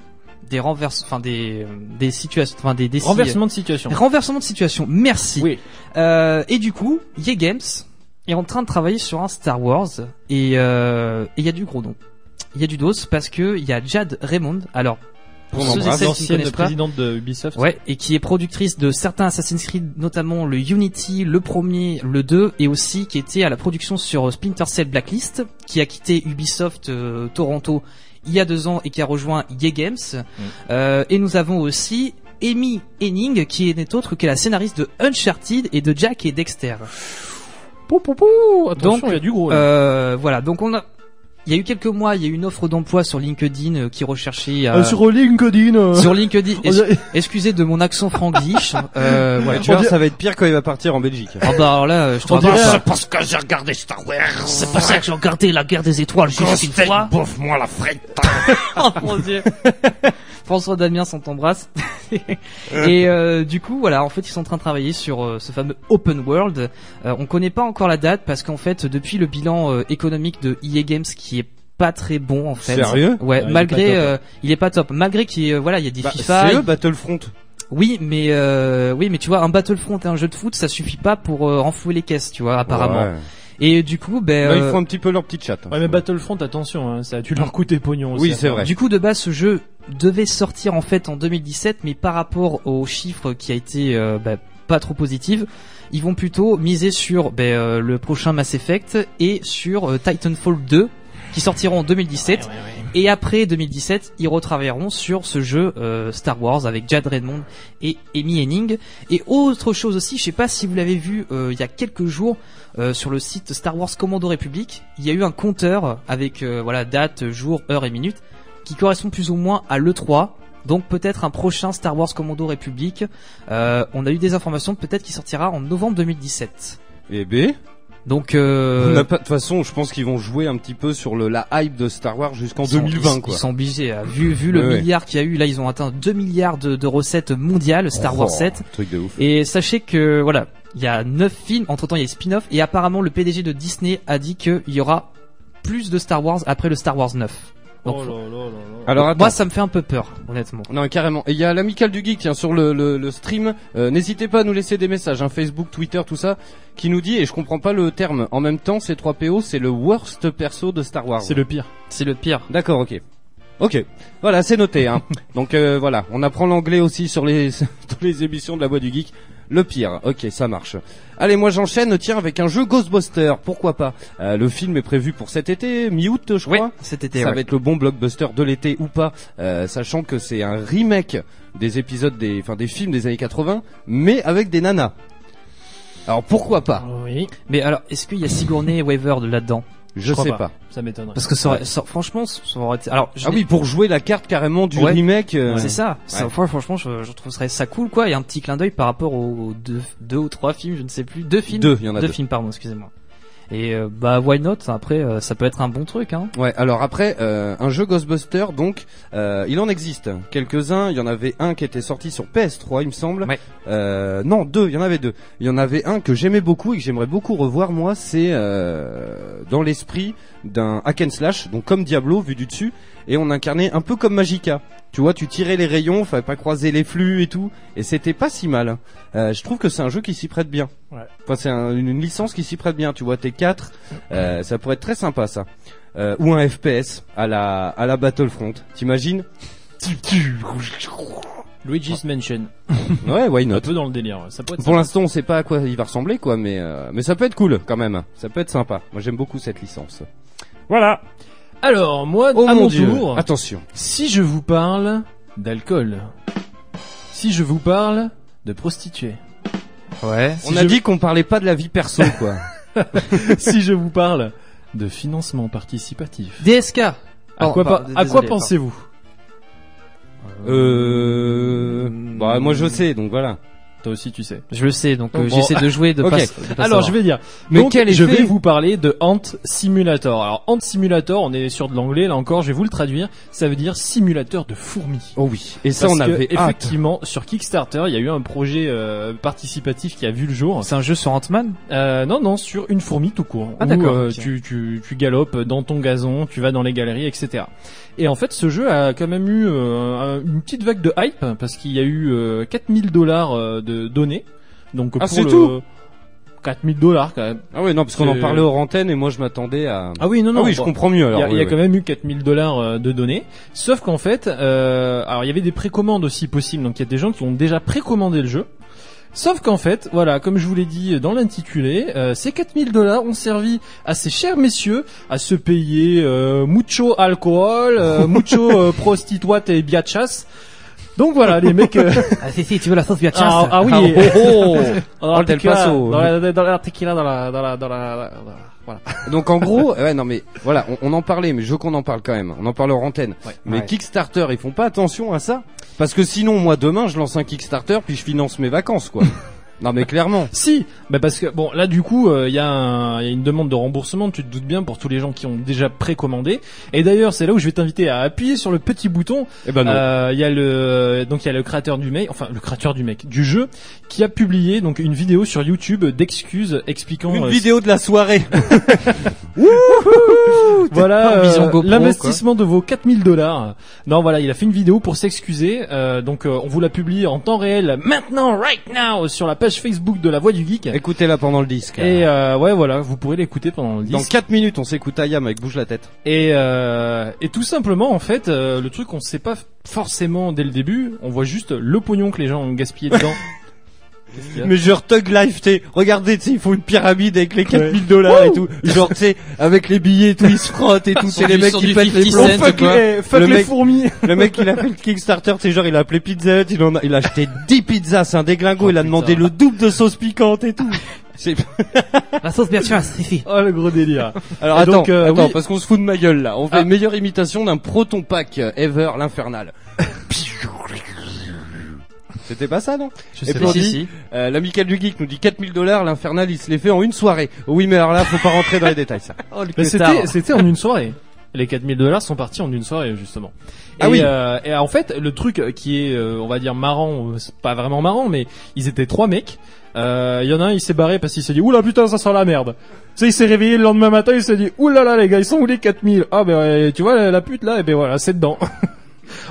des renverses, enfin des des situations, enfin des des Renversement de situation. renversement de situation. Merci. Oui. Euh, et du coup, EA Games est en train de travailler sur un Star Wars et euh, et il y a du gros nom. Il y a du dos parce que il y a Jade Raymond. Alors, pour On ceux et embrasse celles qui ne pas, présidente de Ubisoft. Ouais, et qui est productrice de certains Assassin's Creed, notamment le Unity, le premier, le 2, et aussi qui était à la production sur Splinter Cell Blacklist, qui a quitté Ubisoft euh, Toronto il y a deux ans et qui a rejoint EA Games. Euh, et nous avons aussi Amy Henning, qui n'est autre que la scénariste de Uncharted et de Jack et Dexter. Pou, pou, pou. Attention, Donc, il y a du gros. là. Euh, voilà, donc on a... Il y a eu quelques mois, il y a eu une offre d'emploi sur LinkedIn euh, qui recherchait... euh, Euh, sur LinkedIn. euh, sur LinkedIn, es- excusez de mon accent franglish. Euh, voilà. Tu vois, ça va être pire quand il va partir en Belgique. Ah bah alors là, euh, je te dirait pas. un- parce que j'ai regardé Star Wars. C'est pour ça que j'ai regardé la guerre des étoiles juste une fois. bouffe-moi la frette. oh mon dieu. François Damien, on t'embrasse. et euh, du coup, voilà, en fait, ils sont en train de travailler sur euh, ce fameux open world. Euh, on connaît pas encore la date parce qu'en fait, depuis le bilan euh, économique de EA Games qui est pas très bon en fait. Sérieux? Ouais, il est malgré euh, il est pas top. Malgré qu'il euh, voilà, il y a des Bah, FIFA. c'est eux Battlefront. Oui, mais euh, oui, mais tu vois, un Battlefront et un jeu de foot, ça suffit pas pour euh, renflouer les caisses, tu vois, apparemment. Ouais. Et du coup, ben Là, ils euh, font un petit peu leur petite chatte. Ouais, mais Battlefront, attention, hein, ça a dû leur coûter pognon aussi. Oui, c'est faire. vrai. Du coup, de base, ce jeu devait sortir en fait en 2017, mais par rapport aux chiffres qui a été euh, bah, pas trop positif, ils vont plutôt miser sur bah, euh, le prochain Mass Effect et sur euh, Titanfall 2 qui sortiront en 2017. Ouais, ouais, ouais. Et après 2017, ils retravailleront sur ce jeu euh, Star Wars avec Jad Redmond et Amy Henning. Et autre chose aussi, je sais pas si vous l'avez vu euh, il y a quelques jours euh, sur le site Star Wars Commando République, il y a eu un compteur avec euh, voilà date, jour, heure et minute qui correspond plus ou moins à l'E3. Donc peut-être un prochain Star Wars Commando République. Euh, on a eu des informations peut-être qu'il sortira en novembre 2017. Et B. Donc On euh, de toute façon, je pense qu'ils vont jouer un petit peu sur le la hype de Star Wars jusqu'en Ils sont- 2020 ils, quoi. Ils sont obligés. euh, Vu, vu le Ouais, ouais. milliard qu'il y a eu, là, ils ont atteint 2 milliards de, de recettes mondiales, Star Wars Oh, 7. Truc de ouf. Et sachez que, voilà, il y a 9 films, entre temps il y a les spin-off, et apparemment le PDG de Disney a dit qu'il y aura plus de Star Wars après le Star Wars 9. Donc, Oh là là là là. Alors attends. moi, ça me fait un peu peur, honnêtement. Non, carrément. Et il y a l'amical du geek, tiens, sur le, le, le stream. Euh, N'hésitez pas à nous laisser des messages, hein, Facebook, Twitter, tout ça, qui nous dit, et je comprends pas le terme, en même temps, ces 3 PO, c'est le worst perso de Star Wars. C'est le pire. C'est le pire. D'accord, ok. Ok, voilà, c'est noté. Hein. Donc euh, voilà, on apprend l'anglais aussi sur les sur les émissions de la Voix du Geek. Le pire, ok, ça marche. Allez, moi j'enchaîne, tiens, avec un jeu Ghostbuster, pourquoi pas? Euh, le film est prévu pour cet été, mi-août, je Oui, crois. cet été, ça ouais. va être le bon blockbuster de l'été ou pas, euh, sachant que c'est un remake des épisodes des, enfin des films des années 80, mais avec des nanas. Alors pourquoi pas? Oui. Mais alors, est-ce qu'il y a Sigourney et Weaver de là-dedans? Je sais pas. pas. Ça m'étonnerait. Parce que ça aurait, ça- franchement, ça aurait été... Alors, je Ah oui, pour jouer la carte carrément du Ouais. remake. euh, C'est ça. ça Ouais. franchement, je, je trouverais ça cool, quoi. Il y a un petit clin d'œil par rapport aux deux, deux ou trois films, je ne sais plus. Deux films. Deux, il y en a deux deux. films, pardon, excusez-moi. Et euh, bah why not? Après, euh, ça peut être un bon truc, hein. Ouais, alors après, euh, un jeu Ghostbuster, donc, euh, il en existe quelques-uns. Il y en avait un qui était sorti sur PS3, il me semble. Ouais. Euh, non, deux, il y en avait deux. Il y en avait un que j'aimais beaucoup et que j'aimerais beaucoup revoir, moi, c'est euh, dans l'esprit d'un hack and slash, donc comme Diablo, vu du dessus, et on incarnait un peu comme Magica. Tu vois, tu tirais les rayons, fallait pas croiser les flux et tout, et c'était pas si mal. Euh, je trouve que c'est un jeu qui s'y prête bien. Ouais. Enfin, c'est un- une, une licence qui s'y prête bien. Tu vois, t'es 4 euh, ça pourrait être très sympa ça. Euh, ou un FPS à la à la Battlefront. T'imagines Luigi's Mansion. Ouais, why Un not peu dans le délire. Ça peut être Pour l'instant, on sait pas à quoi il va ressembler quoi, mais euh, mais ça peut être cool quand même. Ça peut être sympa. Moi, j'aime beaucoup cette licence. Voilà. Alors, moi, Oh à mon mon dieu. tour, Attention. si je vous parle d'alcool, si je vous parle de prostituées, Ouais. on a je- dit qu'on parlait pas de la vie perso quoi. si je vous parle de financement participatif, DSK. à Oh, quoi, à quoi pensez-vous? Euh... Bah moi je sais donc voilà. Toi aussi, tu sais. Je le sais, donc euh, Bon. j'essaie de jouer, de Ok. pas. de pas Alors, je vais dire. Mais Donc, quel je effet vais vous parler de Ant Simulator. Alors, Ant Simulator, on est sur de l'anglais, là encore, je vais vous le traduire. Ça veut dire simulateur de fourmis. Oh oui. Et ça Parce on que, avait hâte. effectivement sur Kickstarter, il y a eu un projet euh, participatif qui a vu le jour. C'est un jeu sur Ant-Man? Euh, non, non, sur une fourmi tout court. Ah, d'accord, euh, ok. tu, tu, tu galopes dans ton gazon, tu vas dans les galeries, etc. Et en fait, ce jeu a quand même eu euh, un- une petite vague de hype parce qu'il y a eu euh, 4000 dollars euh, de donnés. Donc Ah, pour c'est le tout 4000 dollars quand même. Ah ouais non parce qu'on en parlait hors antenne et moi je m'attendais à. Ah oui, non, non. ah oui je bon. comprends mieux Il y alors. a, il y oui, a oui. quand même eu 4000 dollars euh, de données. Sauf qu'en fait, euh, alors il y avait des précommandes aussi possibles. Donc il y a des gens qui ont déjà précommandé le jeu. Sauf qu'en fait, voilà, comme je vous l'ai dit dans l'intitulé, euh, ces 4000 dollars ont servi à ces chers messieurs à se payer euh, mucho alcool, euh, mucho euh, prostituate et biachas. Donc voilà, les mecs. euh, Ah si si, tu veux la sauce bien ah, ah oui. Ah, oh, oh. dans la tequila, dans la, dans la tequila, dans la, dans la, dans la, dans la- voilà. Donc en gros, ouais non mais voilà, on, on en parlait, mais je veux qu'on en parle quand même. On en parle hors antenne. Mais Ouais. Kickstarter, ils font pas attention à ça parce que sinon moi demain je lance un Kickstarter puis je finance mes vacances quoi. Non mais clairement. Si, bah parce que bon là du coup il y, a un- y a une demande de remboursement, tu te doutes bien pour tous les gens qui ont déjà précommandé. Et d'ailleurs c'est là où je vais t'inviter à appuyer sur le petit bouton. Eh ben non. Euh, Il y a le donc il y a le créateur du mec, enfin le créateur du mec du jeu qui a publié donc une vidéo sur YouTube d'excuses expliquant Une euh, vidéo de la soirée. voilà euh, l'investissement de vos 4000 dollars. Non voilà, il a fait une vidéo pour s'excuser. Euh, donc euh, on vous la publie en temps réel maintenant right now sur la page Facebook de la Voix du Geek. Écoutez-la pendant le disque. Et euh, ouais voilà, vous pourrez l'écouter pendant le Dans disque. 4 minutes, on s'écoute Ayam avec bouge la tête. Et, euh, et tout simplement, en fait, euh, le truc, on sait pas forcément dès le début. On voit juste le pognon que les gens ont gaspillé dedans. Mais genre Tug Life, tu sais, regardez, tu sais, il faut une pyramide avec les 4000 dollars et tout. Genre, tu sais, avec les billets et tout, ils se frottent et tout. C'est les mecs qui pètent les 50 plombs. Fuck les, fuck le les mec fourmis. Le mec, il a fait le Kickstarter, tu sais, genre, il a appelé Pizza Hut, il en a, il a acheté 10 pizzas, c'est un déglingo, Oh, il a putain. demandé le double de sauce piquante et tout. La sauce bien sûr, suffit. Oh le gros délire. alors Et attends, donc, euh, attends, oui. parce qu'on se fout de ma gueule, là. On fait Ah. une meilleure imitation d'un proton pack euh, ever, l'infernal. C'était pas ça, non? Je Et sais puis pas. on Si, dit, si. euh, l'amical du geek nous dit 4000 dollars, l'infernal, il se les fait en une soirée. Oui, mais alors là, faut pas rentrer dans les détails, ça. Oh, le Mais c'était, c'était en une soirée. Les 4000 dollars sont partis en une soirée justement. Ah et, oui. euh, et en fait, le truc qui est, euh, on va dire marrant, euh, c'est pas vraiment marrant, mais ils étaient trois mecs. Euh, Il y en a un, il s'est barré parce qu'il s'est dit oula putain ça sent la merde. Tu sais, il s'est réveillé le lendemain matin, il s'est dit oulala les gars, ils sont où les 4000 Ah ben ouais, tu vois la, la pute là, et ben voilà, c'est dedans.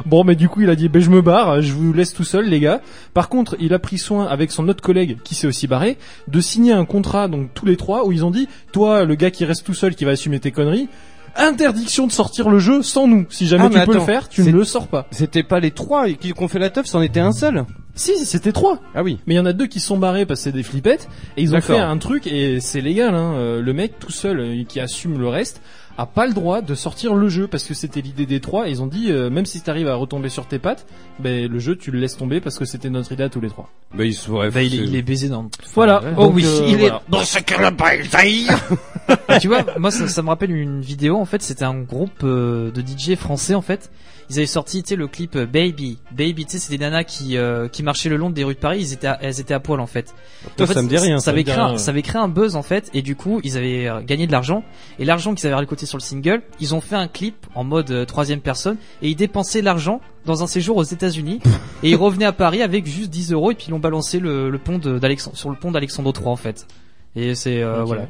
Bon, mais du coup, il a dit, ben je me barre, je vous laisse tout seul, les gars. Par contre, il a pris soin avec son autre collègue qui s'est aussi barré de signer un contrat, donc tous les trois, où ils ont dit, toi, le gars qui reste tout seul, qui va assumer tes conneries, interdiction de sortir le jeu sans nous. Si jamais Ah, tu mais peux le attends, faire, tu c'est- ne le sors pas. C'était pas les trois qui ont fait la teuf, c'en était un seul. Si, c'était trois. Ah oui. Mais il y en a deux qui se sont barrés parce que c'est des flippettes et ils ont D'accord. fait un truc et c'est légal. Hein, euh, le mec tout seul euh, qui assume le reste a pas le droit de sortir le jeu parce que c'était l'idée des trois. Et ils ont dit euh, même si t'arrives à retomber sur tes pattes, ben le jeu tu le laisses tomber parce que c'était notre idée à tous les trois. Bah, il se, ouais, Bah, il, est, c'est- il est baisé dans. Voilà. Ouais. Donc, Oh oui, euh, il est- voilà. Dans ce cas-là, pas tu vois, moi ça, ça me rappelle une vidéo. En fait, c'était un groupe euh, de DJ français. En fait, ils avaient sorti, tu sais, le clip euh, Baby. Baby, tu sais, c'est des nanas qui euh, qui marchaient le long des rues de Paris. Ils étaient, à- elles étaient à poil en fait. Toi, En fait, ça me dit rien. Ça, avait créé, un, rien, ça avait créé un buzz en fait, et du coup, ils avaient euh, gagné de l'argent. Et l'argent qu'ils avaient récolté sur le single, ils ont fait un clip en mode euh, troisième personne, et ils dépensaient l'argent dans un séjour aux États-Unis. et ils revenaient à Paris avec juste 10 euros, et puis ils l'ont balancé le, le pont d'Alexandre sur le pont d'Alexandre III en fait. Et c'est voilà.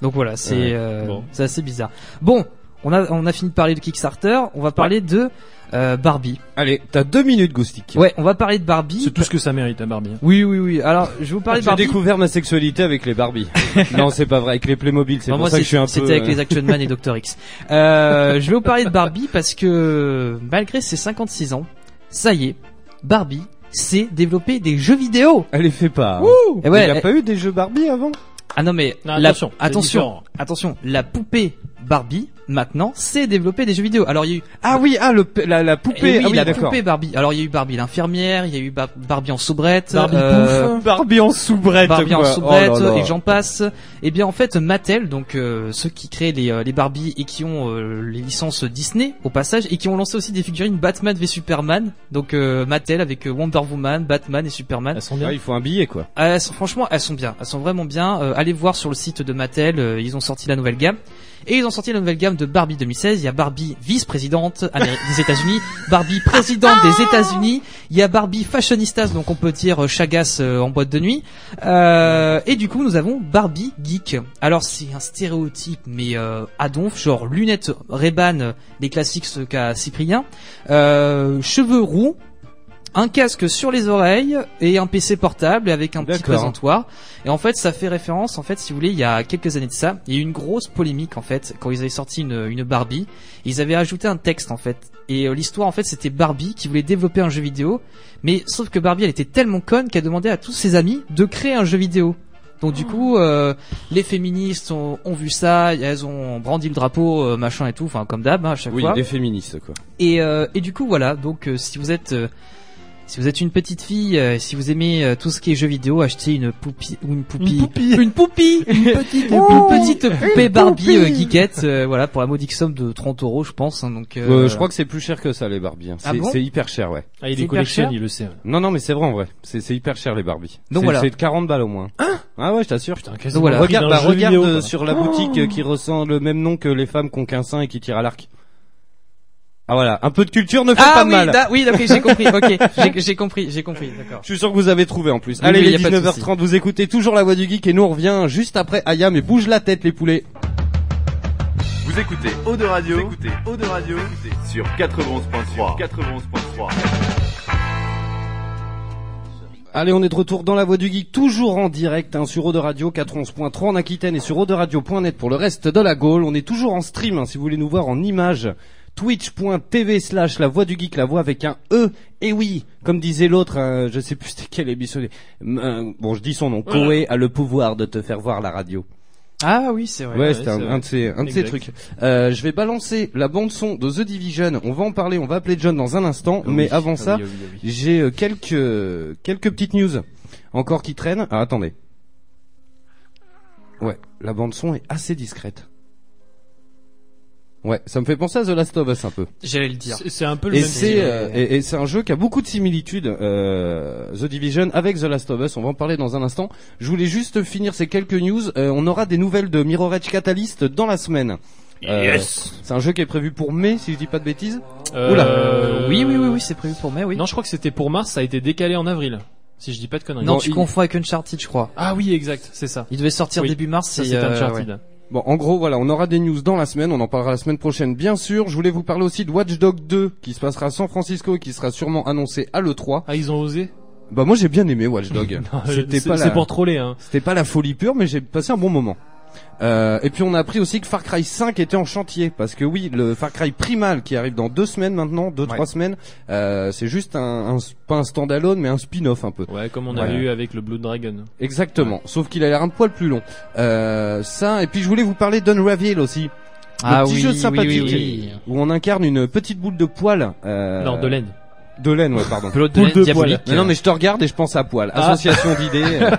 Donc voilà, c'est bon. c'est assez bizarre. Bon, on a on a fini de parler de Kickstarter, on va parler de euh, Barbie. Allez, t'as deux minutes, Goustic. Ouais, on va parler de Barbie. C'est tout ce que ça mérite à Barbie. hein. Oui, oui, oui. Alors, je vais vous parler de J'ai Barbie. découvert ma sexualité avec les Barbies. non, c'est pas vrai, avec les Playmobil, c'est pour moi, ça que je c'est- suis un peu... C'était avec euh, les Action Man et Dr X. Euh, je vais vous parler de Barbie parce que malgré ses 56 ans, ça y est, Barbie sait développer des jeux vidéo. Elle les fait pas. hein. Et ouais, il y a elle- pas eu des jeux Barbie avant? Ah non mais Non, la- attention, c'est attention, la poupée Barbie maintenant sait développer des jeux vidéo. Alors il y a eu Ah oui, ah le, la, la poupée, eh oui, ah oui, la poupée Barbie. Alors il y a eu Barbie l'infirmière, il y a eu Bar- Barbie en soubrette, Barbie euh, pouf. Barbie en soubrette. Barbie en soubrette Oh là là. et j'en passe. Et bien en fait Mattel, donc euh, ceux qui créent les, euh, les Barbie et qui ont euh, les licences Disney au passage et qui ont lancé aussi des figurines Batman v Superman. Donc euh, Mattel avec euh, Wonder Woman, Batman et Superman. Elles sont bien. Ah, il faut un billet quoi. Elles sont- franchement, elles sont bien. Elles sont vraiment bien. Euh, allez voir sur le site de Mattel. euh, ils ont sorti la nouvelle gamme. Et ils ont sorti la nouvelle gamme de Barbie 2016. Il y a Barbie vice-présidente des États-Unis, Barbie présidente des États-Unis. Il y a Barbie fashionistas, donc on peut dire euh, chagasse euh, en boîte de nuit. Euh, et du coup, nous avons Barbie geek. Alors c'est un stéréotype, mais euh, à donf, genre lunettes Ray-Ban, euh, les classiques ce qu'a Cyprien, euh, cheveux roux, un casque sur les oreilles et un PC portable avec un petit présentoir. Et en fait, ça fait référence, en fait, si vous voulez, il y a quelques années de ça, il y a eu une grosse polémique, en fait, quand ils avaient sorti une, une Barbie. Ils avaient ajouté un texte, en fait. Et euh, l'histoire, en fait, c'était Barbie qui voulait développer un jeu vidéo. Mais sauf que Barbie, elle était tellement conne qu'elle demandait à tous ses amis de créer un jeu vidéo. Donc du coup, euh, les féministes ont, ont vu ça, elles ont brandi le drapeau, euh, machin et tout, enfin comme d'hab hein, à chaque Oui, fois. des féministes quoi. Et, euh, et du coup voilà, donc euh, si vous êtes euh, Si vous êtes une petite fille, euh, si vous aimez euh, tout ce qui est jeux vidéo, achetez une poupie ou une poupie, Une poupie. une poupie, une petite, une petite poupée Barbie euh, geekette, euh, voilà pour la modique somme de 30 euros, je pense. hein, donc, euh, Euh, je crois que c'est plus cher que ça les Barbies. hein. Ah C'est bon c'est hyper cher, ouais. Ah, il hyper collectionne, il le sait. Non, non, mais c'est vrai en vrai. C'est c'est hyper cher les Barbies. Donc C'est- voilà. C'est 40 balles au moins. ah ouais, je t'assure. Putain, quasiment voilà. Regarde, bah, regarde vidéo, euh, sur la boutique euh, qui ressent le même nom que les femmes qui ont qu'un sein et qui tirent à l'arc. Ah voilà, un peu de culture ne fait Ah pas de oui, mal. da- oui, ok, j'ai compris, ok, j'ai- compris, j'ai compris, d'accord. Je suis sûr que vous avez trouvé en plus. Oui, Allez, oui, de 19h30, vous écoutez toujours la voix du geek et nous on revient juste après Ayam et bouge la tête les poulets. Vous écoutez Eau de Radio, vous écoutez Eau de Radio sur 91.3. 91.3. Allez, on est de retour dans la voix du geek, toujours en direct hein, sur Eau de Radio 411.3 en Aquitaine et sur Radio.net pour le reste de la Gaule. On est toujours en stream hein, si vous voulez nous voir en image. Twitch.tv slash la voix du geek, la voix avec un E. Et oui, comme disait l'autre, hein, je sais plus c'était quelle émission. euh, bon, je dis son nom. Koé a le pouvoir de te faire voir la radio. Ah oui, c'est vrai. Ouais, ouais, c'était un, de ces, un de ces Exact. trucs. Euh, je vais balancer la bande son de The Division. On va en parler. On va appeler John dans un instant. Ah mais avant ah ça, oui, ah j'ai euh, quelques quelques petites news encore qui traînent. Ah, attendez. Ouais, la bande son est assez discrète. Ouais, ça me fait penser à The Last of Us un peu. J'allais le dire. C'est- un peu le Et même c'est euh, et, et c'est un jeu qui a beaucoup de similitudes, euh, The Division avec The Last of Us. On va en parler dans un instant. Je voulais juste finir ces quelques news. Euh, on aura des nouvelles de Mirror Edge Catalyst dans la semaine. Euh, Yes. C'est un jeu qui est prévu pour mai, si je dis pas de bêtises. Euh, Oula. Euh, oui, oui, oui, oui, c'est prévu pour mai, oui. Non, je crois que c'était pour mars, ça a été décalé en avril. Si je dis pas de conneries. Non, tu il- confonds avec Uncharted, je crois. Ah oui, exact, c'est ça. Il devait sortir Oui. début mars. Ça c'est euh, Uncharted. ouais. Bon, en gros, voilà, on aura des news dans la semaine. On en parlera la semaine prochaine, bien sûr. Je voulais vous parler aussi de Watch Dogs 2, qui se passera à San Francisco et qui sera sûrement annoncé à l'E3. Ah, ils ont osé Bah, moi, j'ai bien aimé Watch. C'était C'est pas c'est la... pour troller, hein. C'était pas la folie pure, mais j'ai passé un bon moment. Euh, et puis on a appris aussi que Far Cry 5 était en chantier parce que oui, le Far Cry Primal qui arrive dans deux semaines maintenant, deux trois semaines, euh, c'est juste un, un pas un standalone mais un spin-off un peu. Ouais, comme on Ouais. avait eu avec le Blood Dragon. Exactement. Sauf qu'il a l'air un poil plus long. Euh, ça et puis je voulais vous parler d'Unravel aussi. Ah le petit oui, jeu oui, sympathique oui, oui. où on incarne une petite boule de poil. Euh, Non, de laine. De laine, ouais, pardon. Pelote de Boule laine de diabolique. Mais non, mais je te regarde et je pense à poil. Ah. Association d'idées. euh,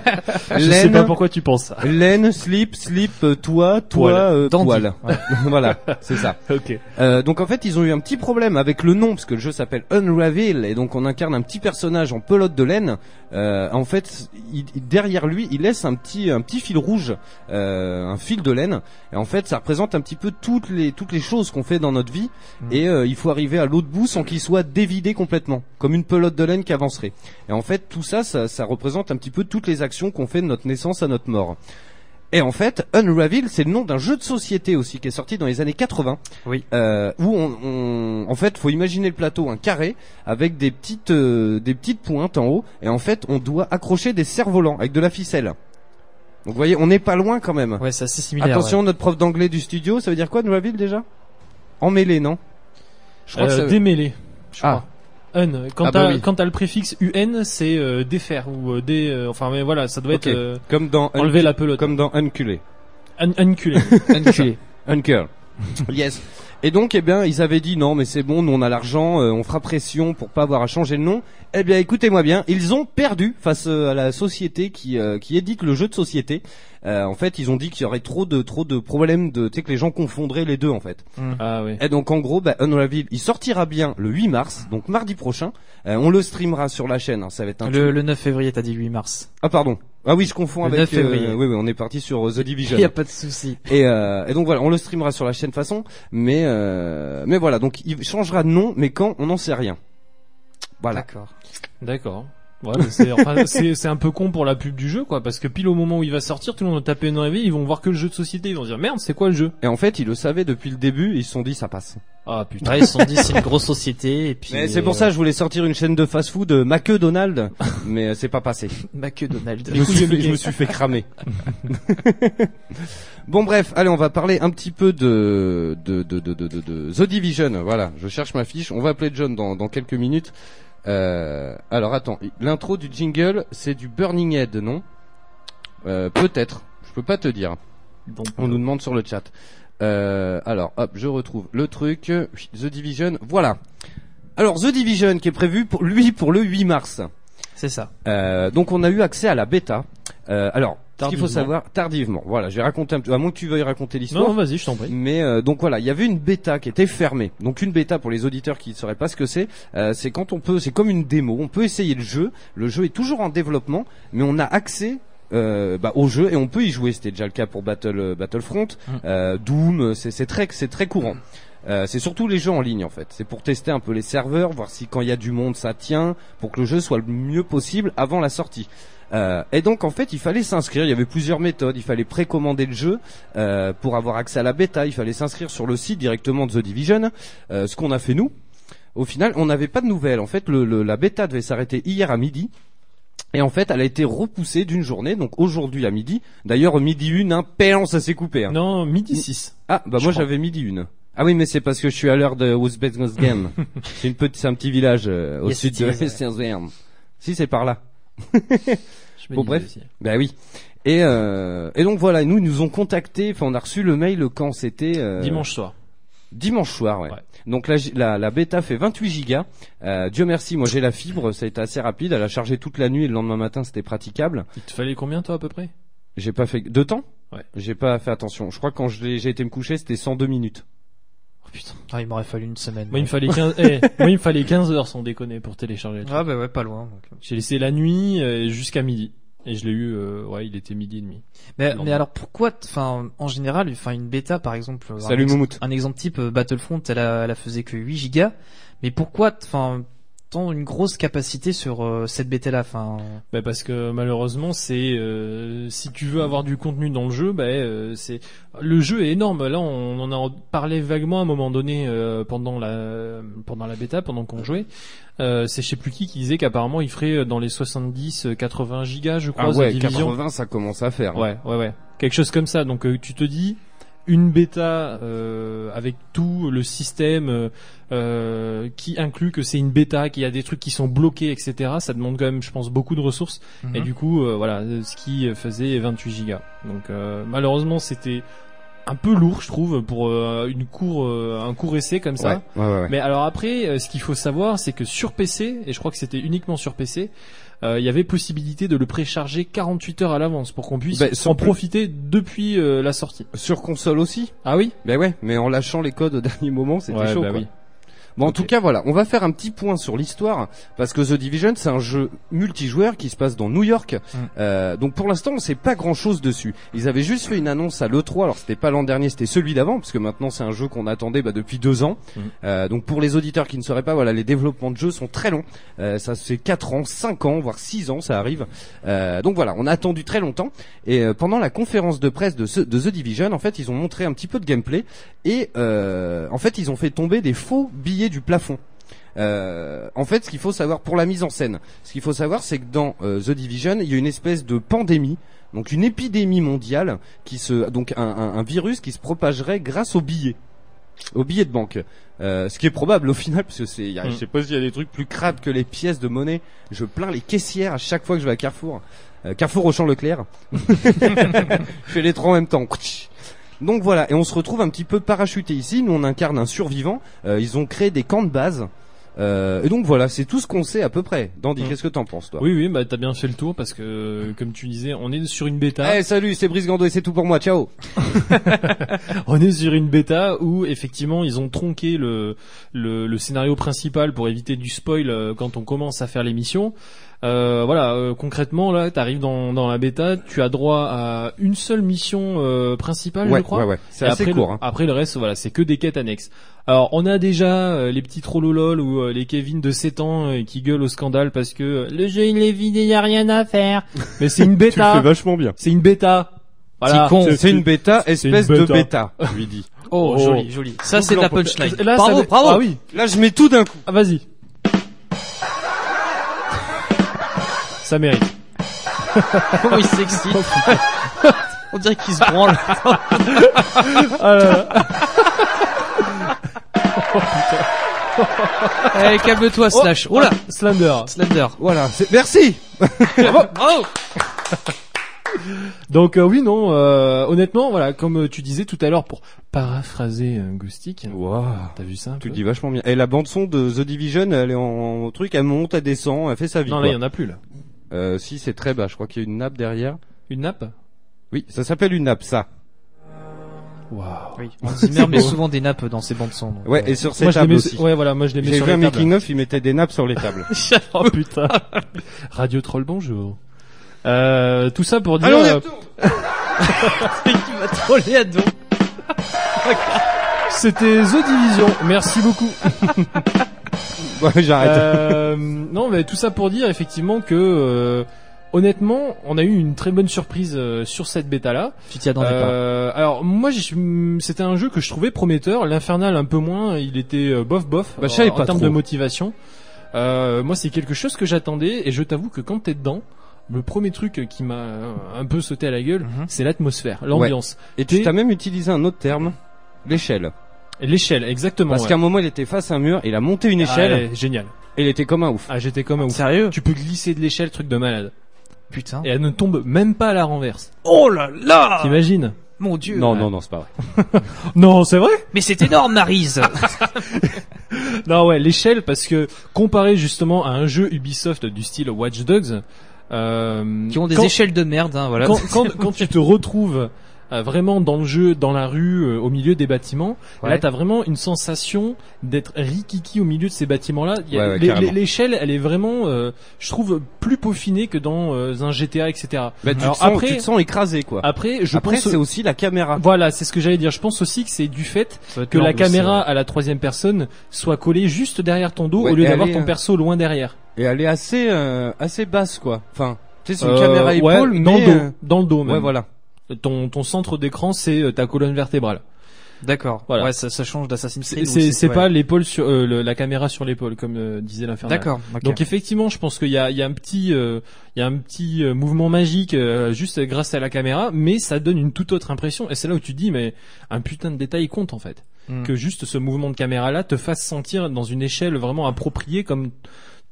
Je sais pas pourquoi tu penses ça. Laine, slip, slip, euh, toi, toi, Poil. euh, Dandy. poil. voilà, c'est ça. Ok. Euh, donc en fait, ils ont eu un petit problème avec le nom parce que le jeu s'appelle Unravel et donc on incarne un petit personnage en pelote de laine. Euh, en fait, il- derrière lui, il laisse un petit un petit fil rouge, euh, un fil de laine. Et en fait, ça représente un petit peu toutes les toutes les choses qu'on fait dans notre vie. Et euh, il faut arriver à l'autre bout sans qu'il soit dévidé complètement, comme une pelote de laine qui avancerait. Et en fait, tout ça, ça, ça représente un petit peu toutes les actions qu'on fait de notre naissance à notre mort. Et en fait, Unravel, c'est le nom d'un jeu de société aussi qui est sorti dans les années 80. Oui. Euh, où on, on- en fait, faut imaginer le plateau un carré avec des petites euh, des petites pointes en haut et en fait, on doit accrocher des cerfs-volants avec de la ficelle. Donc vous voyez, on n'est pas loin quand même. Ouais, c'est assez similaire. Attention, notre prof d'anglais du studio, ça veut dire quoi Unravel déjà? Emmêlé, non? Je crois Euh, que ça... Démêlé. je Ah. crois. Un. Quand Ah bah t'as oui. quand t'as le préfixe UN, c'est euh, défaire ou euh, dé. euh, enfin, mais voilà, ça doit être euh, comme dans enlever la pelote. comme dans Unculé. Un, unculé. Enculé. Uncle. yes. Et donc, eh bien, ils avaient dit non, mais c'est bon, nous on a l'argent, euh, on fera pression pour pas avoir à changer le nom. Eh bien, écoutez-moi bien, ils ont perdu face euh, à la société qui euh, qui édite le jeu de société. Euh, en fait, ils ont dit qu'il y aurait trop de trop de problèmes de, tu sais, que les gens confondraient les deux en fait. ah ouais. Et donc en gros, bah, Unravel, il sortira bien le 8 mars, donc mardi prochain. Euh, on le streamera sur la chaîne. hein, ça va être un Le, le 9 février, t'as dit 8 mars. Ah pardon. Ah oui, je confonds Le avec. 9 février. oui, oui, on est parti sur euh, The Division. Il y a pas de souci. Et, euh, et donc voilà, on le streamera sur la chaîne façon, mais euh, mais voilà, donc il changera de nom, mais quand on n'en sait rien. Voilà. D'accord. D'accord. Ouais, c'est enfin, c'est c'est un peu con pour la pub du jeu quoi parce que pile au moment où il va sortir tout le monde va taper une rêve ils vont voir que le jeu de société ils vont dire merde c'est quoi le jeu? Et en fait, ils le savaient depuis le début, ils se sont dit ça passe. ah putain Ouais, ils se sont dit c'est une grosse société et puis. Mais c'est pour ça, je voulais sortir une chaîne de fast-food euh, Donald, mais euh, c'est pas passé. Donald. Je me, suis fait, je me suis fait cramer. bon bref, allez, on va parler un petit peu de de de de de, de, de The Division. Voilà, je cherche ma fiche. On va appeler John dans dans quelques minutes. Euh, alors attends, l'intro du jingle, c'est du Burning Head, non? Euh, Peut-être. Je peux pas te dire. On nous demande sur le chat. Euh, alors, hop, je retrouve le truc. The Division, voilà. Alors The Division qui est prévu pour lui pour le 8 mars. C'est ça. Euh, donc on a eu accès à la bêta. Euh, alors, ce qu'il faut Tardivement. savoir tardivement. Voilà, je vais raconter un peu à moins que tu veuilles raconter l'histoire. Non, vas-y, je t'en prie. Mais euh, donc voilà, il y avait une bêta qui était fermée. Donc une bêta pour les auditeurs qui ne sauraient pas ce que c'est, euh, c'est quand on peut, c'est comme une démo. On peut essayer le jeu. Le jeu est toujours en développement, mais on a accès. Euh, bah, au jeu et on peut y jouer. C'était déjà le cas pour Battle euh, Battlefront, euh, Doom. C'est c'est très c'est très courant. Euh, c'est surtout les jeux en ligne en fait. C'est pour tester un peu les serveurs, voir si quand il y a du monde ça tient, pour que le jeu soit le mieux possible avant la sortie. Euh, et donc en fait il fallait s'inscrire. Il y avait plusieurs méthodes. Il fallait précommander le jeu euh, pour avoir accès à la bêta. Il fallait s'inscrire sur le site directement de The Division. Euh, ce qu'on a fait nous. Au final, on n'avait pas de nouvelles. En fait, le, le- la bêta devait s'arrêter hier à midi. Et en fait, elle a été repoussée d'une journée, donc aujourd'hui à midi. D'ailleurs, midi une, un péant, ça s'est coupé. Hein. Non, midi 6. Ah, bah moi j'avais midi une. Ah oui, mais c'est parce que je suis à l'heure de Uzbekistan. c'est une petite, c'est un petit village euh, au Yes, sud de is, ouais. Uzbekistan. Si c'est par là. Je Bon, bref. aussi. Bah oui. Et euh, et donc voilà, nous ils nous ont contacté. Enfin, on a reçu le mail quand c'était euh, Dimanche soir. Dimanche soir, ouais. Ouais. Donc la, la, la bêta fait 28 gigas. Euh, Dieu merci, moi j'ai la fibre, ça a été assez rapide. Elle a chargé toute la nuit et le lendemain matin c'était praticable. Il te fallait combien toi à peu près? J'ai pas fait deux temps? Ouais. J'ai pas fait attention. Je crois que quand j'ai été me coucher, c'était 102 minutes. Putain. Ah, il m'aurait fallu une semaine. Moi il me fallait 15 eh, moi il me fallait 15 heures sans déconner pour télécharger le truc. Ah bah ouais, pas loin. donc. J'ai laissé la nuit euh, jusqu'à midi et je l'ai eu euh, ouais, il était midi et demi. Mais, alors pourquoi, t- enfin, en général, enfin une bêta par exemple. un Salut ex- Moumout. Un exemple type euh, Battlefront, elle a, elle a faisait que 8 gigas. Mais pourquoi, t- enfin, tant une grosse capacité sur euh, cette bêta là, enfin. Bah parce que malheureusement c'est euh, si tu veux avoir du contenu dans le jeu bah euh, c'est le jeu est énorme là on en a parlé vaguement à un moment donné euh, pendant la pendant la bêta pendant qu'on jouait euh, c'est je sais plus qui qui disait qu'apparemment il ferait dans les 70 80 gigas je crois Ah ouais, Division 80 ça commence à faire. hein. ouais ouais ouais quelque chose comme ça donc euh, tu te dis une bêta euh, avec tout le système euh, qui inclut que c'est une bêta, qu'il y a des trucs qui sont bloqués, etc. Ça demande quand même, je pense, beaucoup de ressources. Et Mhm. du coup, euh, voilà, ce qui faisait 28 gigas. Donc euh, malheureusement, c'était un peu lourd, je trouve, pour une cour, un court essai comme ça. Ouais, ouais, ouais. Mais alors après, ce qu'il faut savoir, c'est que sur PC, et je crois que c'était uniquement sur PC, euh, il y avait possibilité de le précharger 48 heures à l'avance pour qu'on puisse sans en plus- profiter depuis euh, la sortie. Sur console aussi Ah oui? Ben ouais, mais en lâchant les codes au dernier moment, c'était Ouais, chaud. bah quoi. oui. Bon, en tout cas, voilà, on va faire un petit point sur l'histoire parce que The Division, c'est un jeu multijoueur qui se passe dans New York. Mm. Euh, donc pour l'instant, on sait pas grand-chose dessus. Ils avaient juste fait une annonce à l'E3. Alors c'était pas l'an dernier, c'était celui d'avant, parce que maintenant c'est un jeu qu'on attendait bah, depuis deux ans. Mm. Euh, donc pour les auditeurs qui ne sauraient pas, voilà, les développements de jeux sont très longs. Euh, ça c'est 4 ans, 5 ans, voire 6 ans, ça arrive. Euh, donc voilà, on a attendu très longtemps. Et euh, pendant la conférence de presse de, ce, de The Division, en fait, ils ont montré un petit peu de gameplay et euh, en fait, ils ont fait tomber des faux billets du plafond. Euh, en fait, ce qu'il faut savoir pour la mise en scène, ce qu'il faut savoir, c'est que dans euh, The Division, il y a une espèce de pandémie, donc une épidémie mondiale, qui se, donc un, un- un virus qui se propagerait grâce aux billets, aux billets de banque. Euh, ce qui est probable au final, parce que c'est, Mm. je sais pas s'il y a des trucs plus crades que les pièces de monnaie. Je plains les caissières à chaque fois que je vais à Carrefour, Euh, Carrefour au Champ Leclerc. je fais les trois en même temps. Donc voilà, et on se retrouve un petit peu parachuté ici. Nous, on incarne un survivant. Euh, ils ont créé des camps de base. Euh, et donc voilà, c'est tout ce qu'on sait à peu près. Dandy, Mm. qu'est-ce que t'en penses, toi? Oui, oui, bah t'as bien fait le tour parce que, comme tu disais, on est sur une bêta. Eh, salut, c'est Brice Gando et c'est tout pour moi. Ciao. On est sur une bêta où effectivement ils ont tronqué le, le, le scénario principal pour éviter du spoil euh, quand on commence à faire l'émission. Euh, voilà, euh, concrètement là, t'arrives dans, dans la bêta, tu as droit à une seule mission euh, principale, ouais, je crois. ouais, ouais. C'est assez après, court. Le, hein. après le reste, voilà, c'est que des quêtes annexes. Alors, on a déjà euh, les petits trollolol ou euh, les Kevin de 7 ans euh, qui gueulent au scandale parce que euh, le jeu il est vide et y a rien à faire. Mais c'est une Tu le fais bêta. vachement bien. C'est une bêta. Voilà. C'est- une bêta, espèce une de bêta. bêta, lui dit. Oh, Oh. joli, joli. Ça c'est de la punchline. Là, bravo, bravo. Ah oui. Là, je mets tout d'un coup. Ah, vas-y. Ça mérite. Comment il s'excite. On dirait qu'il se branle. Ah là là. Allez, calme-toi, Slash. Oh là, Slender. Slender. Voilà, c'est... merci. Bravo, bravo. Donc euh, oui, non, euh, honnêtement, voilà, comme euh, tu disais tout à l'heure, pour paraphraser euh, Ghostick, Waouh. t'as vu ça un Tu peu le dis vachement bien. Et la bande son de The Division, elle est en, en truc, elle monte, elle descend, elle fait sa vie. Non, là, quoi. il y en a plus, là. Euh, si, c'est très bas. Je crois qu'il y a une nappe derrière. Une nappe? Oui, ça s'appelle une nappe, ça. Waouh. Oui. Hans Zimmer met souvent des nappes dans ses bandes son. donc, Ouais, euh, et sur ces Moi, je les tables mets, aussi. ouais, voilà, moi, je les mets J'ai sur vu un les tables. making of, ils mettaient des nappes sur les tables. oh putain. Radio Troll, bonjour. Euh, tout ça pour dire. Allons, euh, Il va troller à dos. C'était The Division. Merci beaucoup. Ouais, j'arrête. Euh, non, mais tout ça pour dire effectivement que euh, honnêtement, on a eu une très bonne surprise euh, sur cette bêta là. Tu t'y attendais Euh, alors moi, c'était un jeu que je trouvais prometteur. L'infernal un peu moins. Il était euh, bof bof Bah, je savais en pas termes trop. de motivation. Euh, moi, c'est quelque chose que j'attendais et je t'avoue que quand t'es dedans. Le premier truc qui m'a euh, un peu sauté à la gueule, Mhm. c'est l'atmosphère, l'ambiance, Et tu t'es- t'as même utilisé un autre terme, l'échelle. L'échelle, exactement. Parce ouais. qu'à un moment, il était face à un mur, il a monté une échelle, Ah, ouais, génial. et il était comme un ouf. Ah, j'étais comme un ouf. Sérieux Tu peux glisser de l'échelle, truc de malade. Putain. Et elle ne tombe même pas à la renverse. Oh là là T'imagines Mon dieu. Non, non, non, c'est pas vrai. Non, c'est vrai Mais c'est énorme, Marise. Non, ouais, l'échelle, parce que comparé justement à un jeu Ubisoft du style Watch Dogs, euh, Qui ont des quand, échelles de merde, hein, voilà. Quand, quand, quand tu te retrouves euh, vraiment dans le jeu, dans la rue, euh, au milieu des bâtiments, Ouais. là t'as vraiment une sensation d'être rikiki au milieu de ces bâtiments-là. Il y a- Ouais, ouais, L'échelle, elle est vraiment, euh, je trouve, plus peaufinée que dans euh, un GTA, etc. Bah, tu, Alors te sens, après- tu te sens écrasé, quoi. Après, je Après, pense c'est aussi la caméra. Voilà, c'est ce que j'allais dire. Je pense aussi que c'est du fait que la caméra à la troisième personne soit collée juste derrière ton dos au lieu d'avoir ton euh, perso loin derrière. Et elle est assez, euh, assez basse, quoi. Enfin, tu sais, c'est une caméra épaule, dans mais, le dos, dans le dos même. Ouais, voilà. Ton ton centre d'écran c'est euh, ta colonne vertébrale. D'accord. Voilà. Ouais, ça, ça change d'Assassin's C'est Creed. c'est c'est ouais. pas l'épaule sur euh, le- la caméra sur l'épaule comme euh, disait l'infernal. D'accord. Donc effectivement, je pense qu'il y a, il y a un petit, euh, il y a un petit euh, mouvement magique euh, juste grâce à la caméra, mais ça donne une toute autre impression. Et c'est là où tu te dis, mais un putain de détail compte en fait. Hmm. Que juste ce mouvement de caméra là te fasse sentir dans une échelle vraiment appropriée, comme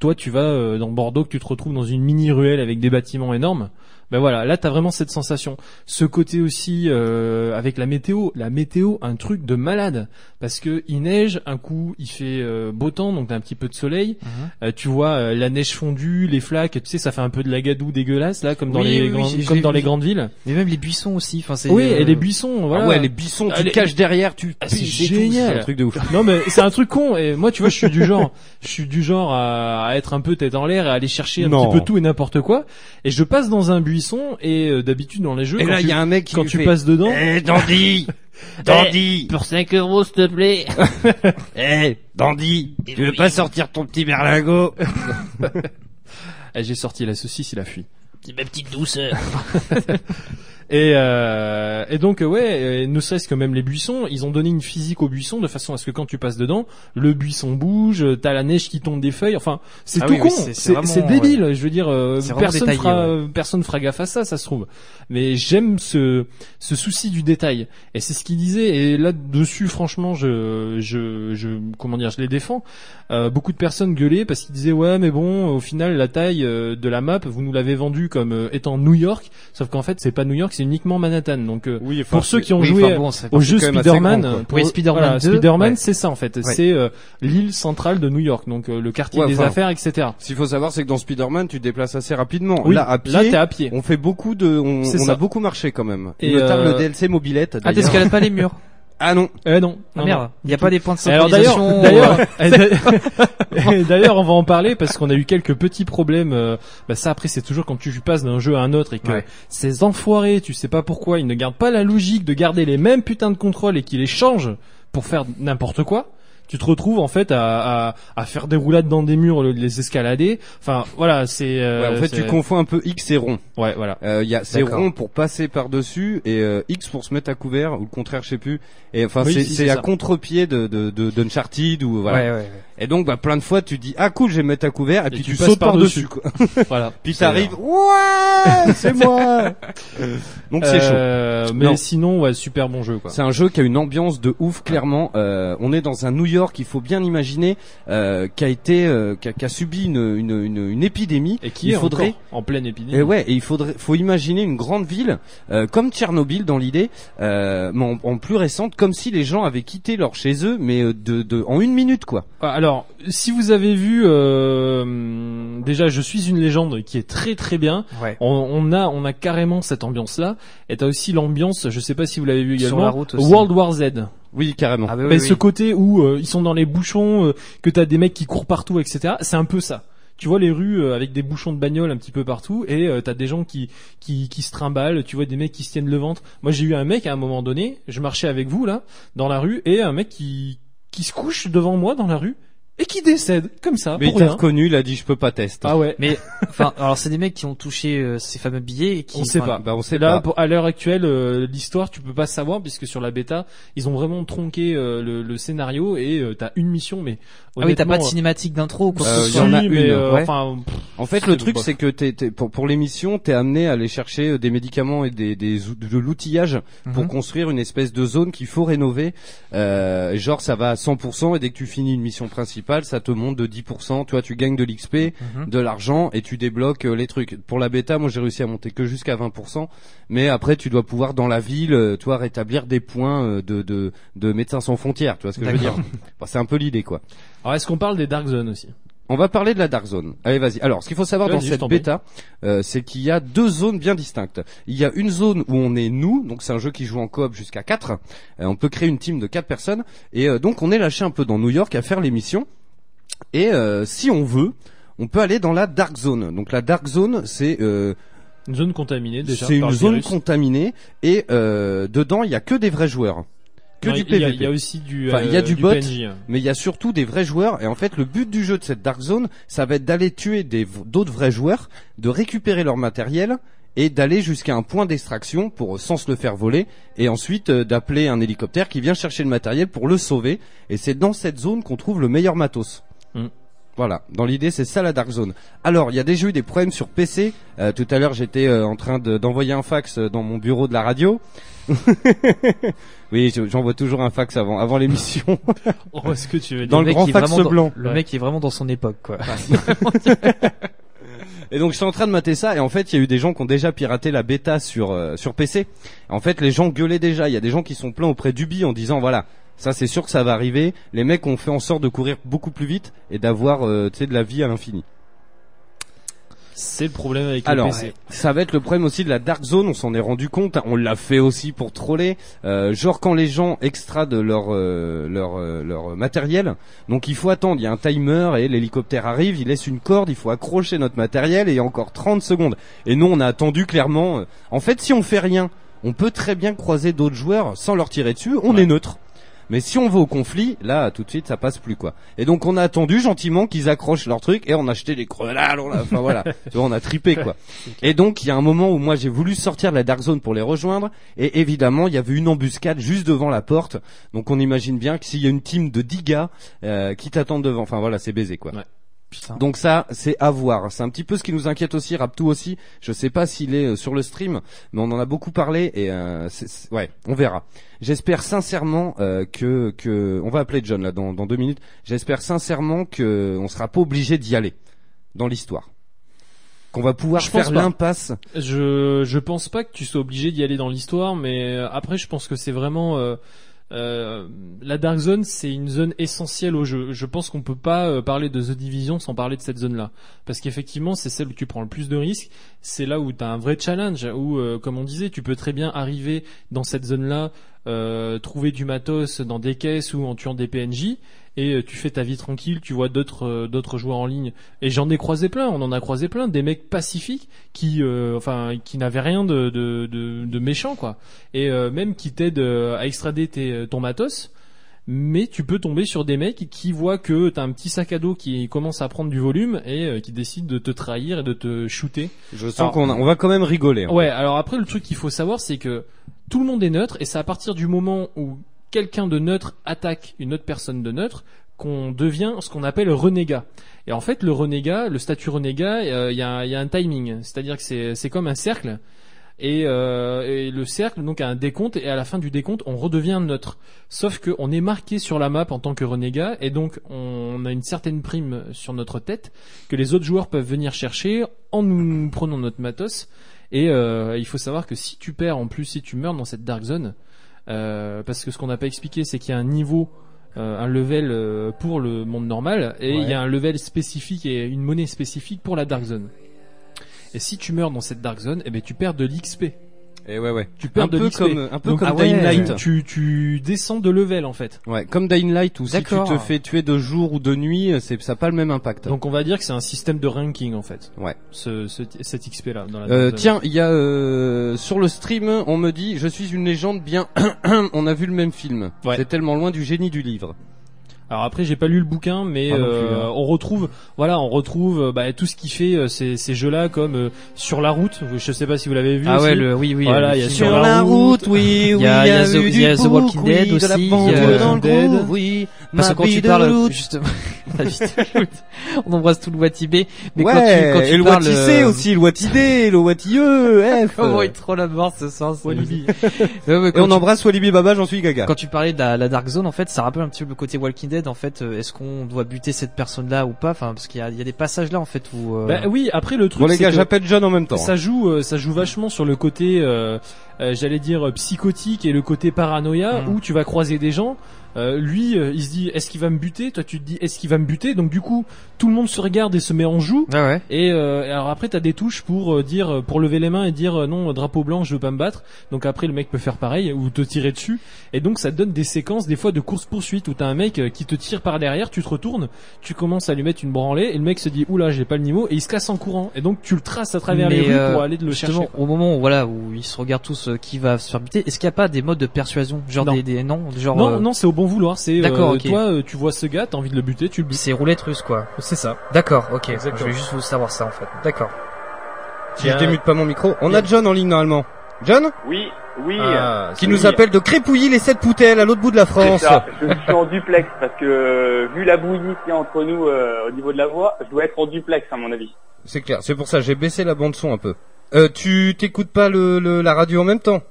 toi tu vas euh, dans Bordeaux, que tu te retrouves dans une mini ruelle avec des bâtiments énormes. Ben voilà, là t'as vraiment cette sensation. Ce côté aussi euh, avec la météo, la météo, un truc de malade parce que il neige, un coup il fait euh, beau temps, donc t'as un petit peu de soleil. Mhm. Euh, tu vois euh, la neige fondue, les flaques, tu sais, ça fait un peu de la gadoue dégueulasse là, comme dans Oui, les oui, grandes, comme dans les grandes villes. Mais même les buissons aussi. Enfin, c'est. Oui, euh, et les buissons, voilà. Ah ouais, les buissons, tu Ah, les- te caches derrière, tu Ah, c'est génial. C'est un truc de ouf. Non mais c'est un truc con et moi tu vois je suis du genre je suis du genre à, à être un peu tête en l'air et à aller chercher un Non. petit peu tout et n'importe quoi et je passe dans un buisson et euh, d'habitude dans les jeux Et quand là, tu, y a un mec qui quand lui tu fait, passes dedans Eh, Dandy Dandy Pour 5 euros, s'il te plaît. Eh, Dandy Tu veux pas sortir ton petit berlingot eh, j'ai sorti la saucisse il a fui. C'est ma petite douceur. Et, euh, et donc ouais, ne serait-ce que même les buissons, ils ont donné une physique aux buissons de façon à ce que quand tu passes dedans, le buisson bouge, t'as la neige qui tombe des feuilles. Enfin, c'est Ah tout oui, con, oui, c'est- débile. Je veux dire, euh, personne détaillé, fera, ouais. personne fera gaffe à ça, ça se trouve. Mais j'aime ce ce souci du détail. Et c'est ce qu'il disait. Et là dessus, franchement, je je je comment dire, je les défends. Euh, beaucoup de personnes gueulaient parce qu'ils disaient ouais, mais bon, au final, la taille euh, de la map, vous nous l'avez vendue comme euh, étant New York, sauf qu'en fait, c'est pas New York, c'est uniquement Manhattan. Donc euh, Oui, enfin, pour ceux qui ont oui, joué enfin, bon, c'est- au jeu Spider-Man, pour- Oui, Spider-Man voilà, 2, Spider-Man, ouais. c'est ça en fait. Ouais. C'est euh, l'île centrale de New York, donc euh, le quartier Ouais, des enfin, affaires, etc. Ce qu'il faut savoir, c'est que dans Spider-Man, tu te déplaces assez rapidement. Oui, là, à pied, là t'es à pied. on fait beaucoup de, on, C'est on ça. a beaucoup marché quand même. Et notamment euh, le DLC mobilette. Ah, t'escalades pas les murs. Ah non. Eh non, Ah non, merde. Il y a pas des points de Et Alors d'ailleurs, synchronisation. d'ailleurs, on va en parler parce qu'on a eu quelques petits problèmes. euh, bah ça après, c'est toujours quand tu passes d'un jeu à un autre et que Ouais. ces enfoirés, tu sais pas pourquoi, ils ne gardent pas la logique de garder les mêmes putains de contrôles et qu'ils les changent pour faire n'importe quoi. Tu te retrouves en fait à, à, à faire des roulades dans des murs, au lieu de les escalader. Enfin, voilà, c'est. euh, Ouais, en fait, tu confonds un peu X et rond. Ouais, voilà. Euh, il y a c'est rond pour passer par dessus et euh, X pour se mettre à couvert ou le contraire, je sais plus. Et enfin, Oui, c'est si, à contre-pied de de de d'Uncharted ou voilà. Ouais, ouais, ouais. Et donc, bah, plein de fois, tu dis ah cool, je vais me mettre à couvert et, puis tu tu, passes sautes par par-dessus. dessus. Quoi. voilà. Puis t'arrives, ouais, c'est moi. donc c'est chaud. Mais Non. sinon, ouais, super bon jeu quoi. C'est un jeu qui a une ambiance de ouf, clairement. Euh, on est dans un New York, il faut bien imaginer, euh, qui a été, euh, qui, a, qui a subi une, une, une, une épidémie. Et qui il est faudrait en pleine épidémie. et ouais, et il faudrait, faut imaginer une grande ville euh, comme Tchernobyl dans l'idée, euh, mais en, en plus récente, comme si les gens avaient quitté leur chez eux, mais de, de en une minute quoi. Ah, Alors, si vous avez vu, déjà, je suis une légende qui est très très bien. Ouais. On, on a, on a carrément cette ambiance-là. Et t'as aussi l'ambiance, je sais pas si vous l'avez vu Sur également, la route aussi. World War Z. Oui, carrément. Ah bah oui, Mais oui. ce côté où euh, ils sont dans les bouchons, euh, que t'as des mecs qui courent partout, etc. C'est un peu ça. Tu vois les rues euh, avec des bouchons de bagnole un petit peu partout et euh, t'as des gens qui, qui qui se trimballent. Tu vois des mecs qui se tiennent le ventre. Moi j'ai eu un mec à un moment donné, je marchais avec vous là dans la rue et un mec qui qui se couche devant moi dans la rue et qui décède comme ça mais il pour t'a rien. reconnu, il a dit je peux pas tester. Ah ouais. Mais enfin, alors c'est des mecs qui ont touché euh, ces fameux billets et qui. On sait enfin, pas. Bah on sait Là, pas. pour- à l'heure actuelle, euh, l'histoire, tu peux pas savoir puisque sur la bêta, ils ont vraiment tronqué euh, le, le scénario et euh, t'as une mission, mais Ah oui, t'as pas de honnêtement, cinématique d'intro ou quoi Euh, que ce il y soit. en a une, mais, euh, ouais. enfin, pff, En fait, le truc, bof. c'est que t'es, t'es- pour, pour l'émission, t'es amené à aller chercher euh, des médicaments et des, des ou- de l'outillage pour Mhm. construire une espèce de zone qu'il faut rénover. Euh, genre, ça va à 100% et dès que tu finis une mission principale, ça te monte de 10%. Tu vois, tu gagnes de l'XP, Mhm. de l'argent et tu débloques euh, les trucs. Pour la bêta, moi, j'ai réussi à monter que jusqu'à 20%. Mais après, tu dois pouvoir dans la ville, euh, tu vois, rétablir des points euh, de, de, de médecins sans frontières. Tu vois ce que je veux dire? Enfin, C'est un peu l'idée, quoi. Alors, est-ce qu'on parle des Dark Zones aussi? On va parler de la Dark Zone. Allez, vas-y. Alors, ce qu'il faut savoir dans cette bêta, euh, c'est qu'il y a deux zones bien distinctes. Il y a une zone où on est nous, donc c'est un jeu qui joue en coop jusqu'à 4. Euh, on peut créer une team de quatre personnes. Et euh, donc, on est lâché un peu dans New York à faire les missions. Et euh, si on veut, on peut aller dans la Dark Zone. Donc, la Dark Zone, c'est... euh, Une zone contaminée déjà. c'est une zone contaminée et euh, dedans il y a que des vrais joueurs, que Non, du il y a- PVP. Il y a aussi du. Enfin, il y a euh, du bot. PNJ, hein. mais il y a surtout des vrais joueurs et en fait le but du jeu de cette Dark Zone ça va être d'aller tuer d'autres vrais joueurs de récupérer leur matériel et d'aller jusqu'à un point d'extraction pour euh, sans se le faire voler et ensuite euh, d'appeler un hélicoptère qui vient chercher le matériel pour le sauver et c'est dans cette zone qu'on trouve le meilleur matos. Voilà, dans l'idée c'est ça la Dark Zone. Alors il y a déjà eu des problèmes sur PC. Euh, tout à l'heure j'étais euh, en train de- d'envoyer un fax euh, dans mon bureau de la radio. oui, je- j'envoie toujours un fax avant avant l'émission. Oh, est-ce que tu veux dire Dans le mec grand fax dans- blanc. Le Ouais. mec qui est vraiment dans son époque, quoi. Et donc je suis en train de mater ça et en fait il y a eu des gens qui ont déjà piraté la bêta sur euh, sur PC. En fait les gens gueulaient déjà. Il y a des gens qui sont pleins auprès d'Ubi en disant voilà ça c'est sûr que ça va arriver. Les mecs ont fait en sorte de courir beaucoup plus vite et d'avoir euh, tu sais de la vie à l'infini. C'est le problème avec Alors, le PC. ça va être le problème aussi de la dark zone. On s'en est rendu compte. On l'a fait aussi pour troller. Euh, genre quand les gens extradent leur euh, leur euh, leur matériel, donc il faut attendre. Il y a un timer et l'hélicoptère arrive. Il laisse une corde. Il faut accrocher notre matériel et il y a encore 30 secondes. Et nous, on a attendu clairement. euh, En fait, si on fait rien, on peut très bien croiser d'autres joueurs sans leur tirer dessus. On Ouais. est neutre. Mais si on va au conflit, là, tout de suite, ça passe plus, quoi. Et donc, on a attendu gentiment qu'ils accrochent leur truc et on a acheté des grenades, on a, enfin voilà. Tu vois, on a tripé, quoi. Et donc, il y a un moment où moi, j'ai voulu sortir de la Dark Zone pour les rejoindre. Et évidemment, il y avait une embuscade juste devant la porte. Donc, on imagine bien que s'il y a une team de 10 gars, euh, qui t'attendent devant, enfin voilà, c'est baisé, quoi. Ouais. Putain. Donc ça, c'est à voir. C'est un petit peu ce qui nous inquiète aussi, Raptou aussi. Je sais pas s'il est euh, sur le stream, mais on en a beaucoup parlé et euh, c'est- ouais, on verra. J'espère sincèrement euh, que que on va appeler John là dans, dans deux minutes. J'espère sincèrement que on sera pas obligé d'y aller dans l'histoire. Qu'on va pouvoir Je faire pas. l'impasse. Je je pense pas que tu sois obligé d'y aller dans l'histoire, mais euh, après je pense que c'est vraiment euh, euh, la Dark Zone, c'est une zone essentielle au jeu. Je pense qu'on peut pas euh, parler de The Division sans parler de cette zone-là, parce qu'effectivement c'est celle où tu prends le plus de risques. C'est là où tu as un vrai challenge, où euh, comme on disait, tu peux très bien arriver dans cette zone-là, trouver du matos dans des caisses ou en tuant des PNJ. Et euh, tu fais ta vie tranquille, tu vois d'autres euh, d'autres joueurs en ligne. Et j'en ai croisé plein, on en a croisé plein, des mecs pacifiques qui, euh, enfin, qui n'avaient rien de, de, de, de méchant, quoi. Et euh, même qui t'aident euh, à extrader tes, ton matos. Mais tu peux tomber sur des mecs qui voient que t'as un petit sac à dos qui commence à prendre du volume et qui décident de te trahir et de te shooter. Je sens qu'on on va quand même rigoler. Ouais, alors après le truc qu'il faut savoir c'est que tout le monde est neutre et c'est à partir du moment où quelqu'un de neutre attaque une autre personne de neutre qu'on devient ce qu'on appelle renégat. Et en fait le renégat, le statut renégat, euh, il y, a, un timing, c'est-à-dire que c'est comme un cercle. Et, euh, et le cercle donc a un décompte et à la fin du décompte on redevient neutre. Sauf que on est marqué sur la map en tant que renégat et donc on a une certaine prime sur notre tête que les autres joueurs peuvent venir chercher en nous prenant notre matos. Et euh, il faut savoir que si tu perds en plus si tu meurs dans cette dark zone, parce que ce qu'on n'a pas expliqué c'est qu'il y a un niveau euh, un level euh, pour le monde normal et il y a un level spécifique et une monnaie spécifique pour la dark zone. Et si tu meurs dans cette dark zone, eh ben tu perds de l'XP. Et ouais ouais. Tu perds un de peu l'XP. comme un peu Donc, comme ah ouais, Dying Light. Tu, tu descends de level en fait. Ouais, comme Dying Light où si tu te fais tuer de jour ou de nuit, c'est ça a pas le même impact. Donc on va dire que c'est un système de ranking en fait. Ouais. Ce, ce- cet XP là dans la Euh, tiens, il y a euh, sur le stream, on me dit je suis une légende bien on a vu le même film. Ouais. C'est tellement loin du génie du livre. Alors après j'ai pas lu le bouquin mais Pas non plus, euh, hein. on retrouve voilà on retrouve euh, bah, tout ce qui fait euh, ces, ces jeux là comme euh, sur la route. Je sais pas si vous l'avez vu. Ah aussi. ouais, le, oui, oui. Voilà, il y a sur la route, oui, Il y a- il y a The- eu il y a du The Walking Dead oui, de la aussi, y a- dans le oui. Parce que quand tu parles, route. justement, on embrasse tout le Watibé, mais ouais, quand tu, quand tu et le parles, Watissé euh, aussi, le Watidé, le Watilleux, F. Comment il troll la mort ce soir, c'est- Walibi. Et quand on tu- embrasse Walibi Baba, j'en suis gaga. Quand tu parlais de la, la Dark Zone, en fait, ça rappelle un petit peu le côté Walking Dead. En fait, euh, est-ce qu'on doit buter cette personne-là ou pas? Enfin, parce qu'il y a, il y a des passages là, en fait, où. euh, Bah oui après le truc. Bon les c'est gars, que- j'appelle John en même temps. Ça joue, euh, ça joue vachement sur le côté, euh, euh, j'allais dire psychotique et le côté paranoïa Mm. où tu vas croiser des gens. Euh, lui, euh, il se dit est-ce qu'il va me buter? Toi, tu te dis est-ce qu'il va me buter? Donc du coup, tout le monde se regarde et se met en joue. Ouais, ouais. Et euh, alors après, t'as des touches pour euh, dire, euh, pour lever les mains et dire non, drapeau blanc, je veux pas me battre. Donc après, le mec peut faire pareil ou te tirer dessus. Et donc ça donne des séquences des fois de course poursuite où t'as un mec qui te tire par derrière, tu te retournes, tu commences à lui mettre une branlée et le mec se dit oula, j'ai pas le niveau et il se casse en courant. Et donc tu le traces à travers les rues pour aller de le justement, chercher. au moment où, voilà, où ils se regardent tous euh, qui va se faire buter, est-ce qu'il n'y a pas des modes de persuasion? Genre Non. des, des, non, genre. Non, non, c'est au bon vouloir. C'est D'accord, euh, ok. toi, euh, tu vois ce gars, t'as envie de le buter, tu le butes. C'est roulette russe, quoi. C'est ça. D'accord, ok. Exactement. Je voulais juste vous savoir ça, en fait. D'accord. Si je démute pas mon micro, on a John en ligne normalement. John Oui, oui. Ah, Qui oui. nous appelle de Crépouilly les sept poutelles à l'autre bout de la C'est France. ça. Je suis en duplex parce que euh, vu la bouillie qu'il y a entre nous euh, au niveau de la voix, je dois être en duplex à mon avis. C'est clair, c'est pour ça j'ai baissé la bande son un peu. Euh, tu t'écoutes pas le, le- la radio en même temps?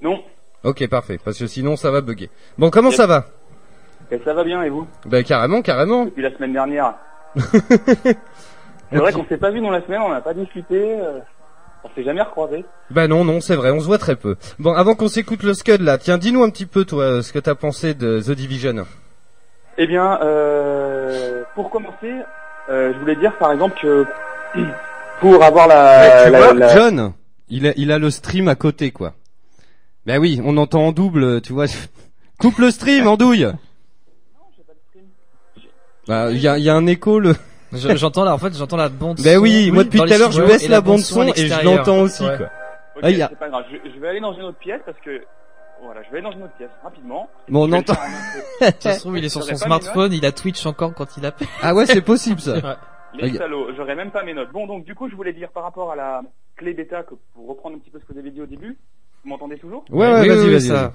Non, Ok, parfait, parce que sinon ça va bugger. Bon, comment Yep. ça va? Et ça va bien et vous? Ben carrément, carrément. Depuis la semaine dernière. C'est vrai qu'on s'est pas vu dans la semaine, on n'a pas discuté, euh, on s'est jamais recroisé. Ben non, non, c'est vrai, on se voit très peu. Bon, avant qu'on s'écoute le Scud là, tiens, dis-nous un petit peu toi ce que t'as pensé de The Division. Eh bien, euh, pour commencer, euh, je voulais dire par exemple que pour avoir la, tu la- vois, la- John, il a, il a le stream à côté quoi. Ben oui, on entend en double, tu vois. Coupe le stream, andouille. Bah, il y a, y a un écho le. Je- J'entends là, en fait, j'entends la bande. Ben son, oui, moi depuis tout à l'heure je baisse la bande son et je l'entends aussi Ouais. quoi. Ok, Ah, il y a- c'est pas grave, je, je vais aller dans une autre pièce parce que voilà, je vais aller dans une autre pièce rapidement. Bon, on entend. Ça se trouve, il est sur son smartphone, il a Twitch encore quand il appelle. Ah ouais, c'est possible ça. Les Ok. salauds, j'aurais même pas mes notes. Bon, donc du coup, je voulais dire par rapport à la clé bêta, que pour reprendre un petit peu ce que vous avez dit au début, vous m'entendez toujours? Ouais, ouais, Oui, vas-y, oui, vas-y. ça.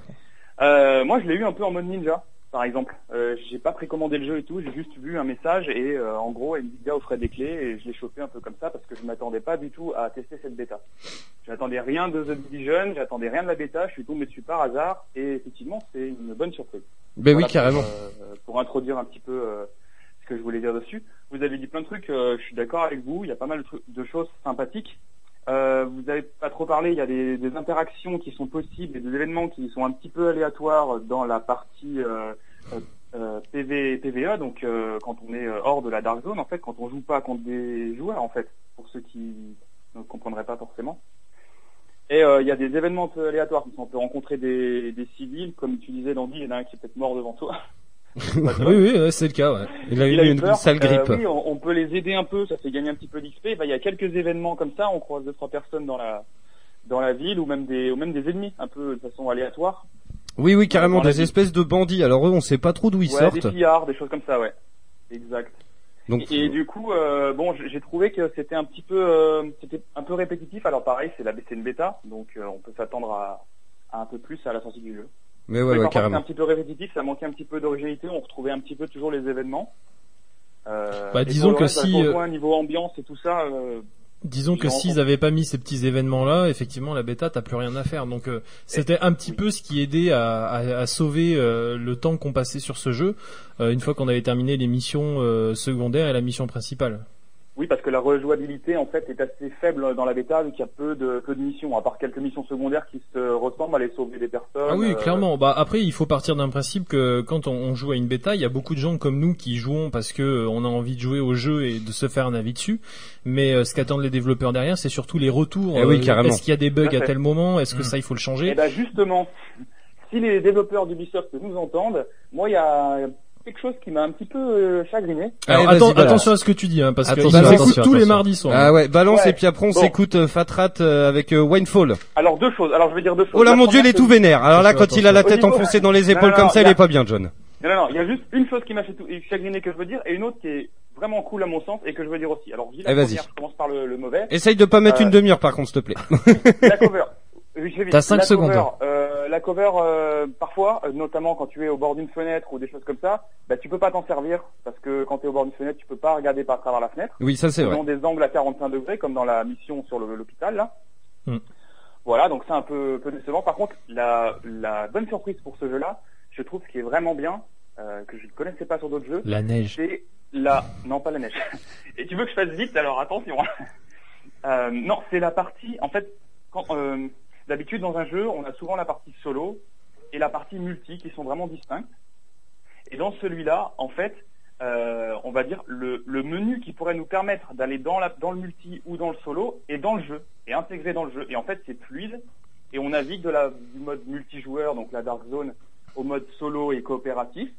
euh, Moi, je l'ai eu un peu en mode ninja, par exemple. Euh, j'ai pas précommandé le jeu et tout, j'ai juste vu un message et euh, en gros, Nvidia offrait des clés et je l'ai chopé un peu comme ça parce que je m'attendais pas du tout à tester cette bêta. J'attendais rien de The Division, j'attendais rien de la bêta, je suis tombé dessus par hasard et effectivement, c'est une bonne surprise. Ben oui, carrément. Pour, euh, pour introduire un petit peu euh, ce que je voulais dire dessus. Vous avez dit plein de trucs, euh, je suis d'accord avec vous, il y a pas mal de, trucs- de choses sympathiques. Euh, vous avez pas trop parlé, il y a des, des interactions qui sont possibles et des événements qui sont un petit peu aléatoires dans la partie euh, euh, euh, PV, PVE, donc euh, quand on est hors de la Dark Zone, en fait, quand on joue pas contre des joueurs, en fait, pour ceux qui ne comprendraient pas forcément. Et il y a des événements aléatoires, comme ça, on peut rencontrer des, des civils, comme tu disais, Dandy, il y en a un qui est peut-être mort devant toi. oui, oui, c'est le cas. Ouais. Il a eu Il a eu une, peur. sale grippe. Euh, oui, on, on peut les aider un peu, ça fait gagner un petit peu d'XP. Bah, il y a quelques événements comme ça, on croise deux trois personnes dans la dans la ville ou même des ou même des ennemis un peu de façon aléatoire. Oui, oui, carrément, des espèces de bandits. Alors eux, on sait pas trop d'où ils ouais, sortent. des pillards, des choses comme ça, ouais. Exact. Donc, Et, et du coup, euh, bon, j'ai j'ai trouvé que c'était un petit peu euh, c'était un peu répétitif. Alors pareil, c'est la c'est une bêta, donc euh, on peut s'attendre à, à un peu plus à la sortie du jeu. Mais ouais, ouais, parfois, c'était carrément. un petit peu répétitif, ça manquait un petit peu d'originalité, on retrouvait un petit peu toujours les événements. Euh, Bah, disons que reste, si, euh, niveau ambiance et tout ça, euh, Disons que Ils s'ils avaient pas mis ces petits événements-là, effectivement, la bêta, t'as plus rien à faire. Donc, euh, c'était un petit peu ce qui aidait à, à, à sauver euh, le temps qu'on passait sur ce jeu euh, une fois qu'on avait terminé les missions euh, secondaires et la mission principale. Oui, parce que la rejouabilité en fait est assez faible dans la bêta vu qu'il y a peu de peu de missions, à part quelques missions secondaires qui se ressemblent, aller sauver des personnes. Ah oui, euh, clairement. Bah après, il faut partir d'un principe que quand on, on joue à une bêta, il y a beaucoup de gens comme nous qui jouons parce que euh, on a envie de jouer au jeu et de se faire un avis dessus. Mais euh, ce qu'attendent les développeurs derrière, c'est surtout les retours. Eh oui, carrément. Est-ce qu'il y a des bugs à tel moment? Est-ce que Mm. ça, il faut le Et changer ben justement, si les développeurs d'Ubisoft nous entendent, moi il y a quelque chose qui m'a un petit peu euh, chagriné. Alors, Allez, attends, vas-y, balance. attention à ce que tu dis, hein, parce Attention, nous attention, tous les attention. mardis soirs. Ah ouais, balance Ouais. et puis après on Bon. s'écoute euh, Fatrat euh, avec euh, Winefall. Alors deux choses. Alors je vais dire deux choses. Oh là La mon dieu, il est tout vénère. Alors là, Attention, quand il a la tête enfoncée dans les épaules non, comme ça, il est pas bien, John. Non, non, non, il y a juste une chose qui m'a chagriné que je veux dire et une autre qui est vraiment cool à mon sens et que je veux dire aussi. Alors, je dis la Eh, vas-y. première, je commence par le, le mauvais. Essaye de pas mettre Euh, une demi-heure par contre, s'il te plaît. la cover. Oui. T'as cinq La secondes. cover, euh, la cover, euh, parfois, euh, notamment quand tu es au bord d'une fenêtre ou des choses comme ça, bah, tu peux pas t'en servir parce que quand tu es au bord d'une fenêtre, tu peux pas regarder par travers la fenêtre. Oui, ça c'est vrai. Selon des angles à 45 degrés, comme dans la mission sur l'hôpital, là. Hmm. Voilà, donc c'est un peu, peu décevant. Par contre, la, la bonne surprise pour ce jeu-là, je trouve ce qui est vraiment bien, que je ne connaissais pas sur d'autres jeux, La neige. c'est la... Non, pas la neige. Et tu veux que je fasse vite, alors attention. euh, non, c'est la partie... En fait, quand, d'habitude, dans un jeu, on a souvent la partie solo et la partie multi qui sont vraiment distinctes. Et dans celui-là, en fait, euh, on va dire le, menu qui pourrait nous permettre d'aller dans, le multi ou dans le solo est dans le jeu, est intégré dans le jeu. Et en fait, c'est fluide et on navigue du mode multijoueur, donc la Dark Zone, au mode solo et coopératif,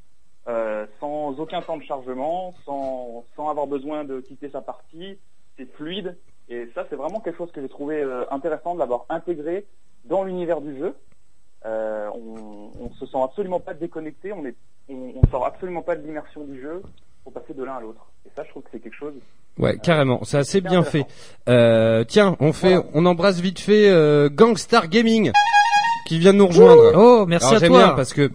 euh, sans aucun temps de chargement, sans avoir besoin de quitter sa partie. C'est fluide et ça, c'est vraiment quelque chose que j'ai trouvé euh, intéressant de l'avoir intégré dans l'univers du jeu. Euh, on, on se sent absolument pas déconnecté, on est, on, on sort absolument pas de l'immersion du jeu pour passer de l'un à l'autre. Et ça, je trouve que c'est quelque chose. Ouais, carrément. C'est assez bien fait. Euh, tiens, on fait, Voilà. on embrasse vite fait euh, Gangstar Gaming qui vient de nous rejoindre. Oh, merci Alors à toi. bien parce que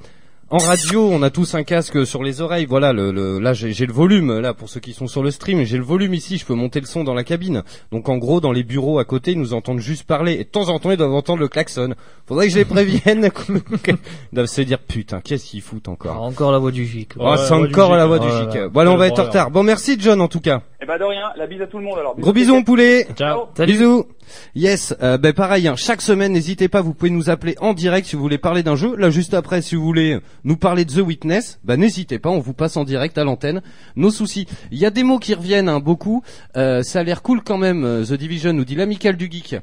en radio, on a tous un casque sur les oreilles. Voilà, le, le- là j'ai j'ai le volume là pour ceux qui sont sur le stream. J'ai le volume ici. Je peux monter le son dans la cabine. Donc en gros, dans les bureaux à côté, ils nous entendent juste parler. Et de temps en temps, ils doivent entendre le klaxon. Faudrait que je les prévienne. ils doivent se dire putain, qu'est-ce qu'ils foutent encore? Encore la voix du gic. Oh, Ouais, c'est encore la voix du Oh gic. là. Voilà, on va être en retard. Bon, merci John en tout cas. Et bah de rien, la bise à tout le monde alors. Gros bisous, mon poulet. Ciao. Bisous. Yes, euh, ben pareil, hein, chaque semaine, n'hésitez pas, vous pouvez nous appeler en direct si vous voulez parler d'un jeu. Là, juste après, si vous voulez nous parler de The Witness, ben n'hésitez pas, on vous passe en direct à l'antenne nos soucis. Il y a des mots qui reviennent hein, beaucoup. Euh, ça a l'air cool quand même. euh, The Division nous dit l'amical du geek.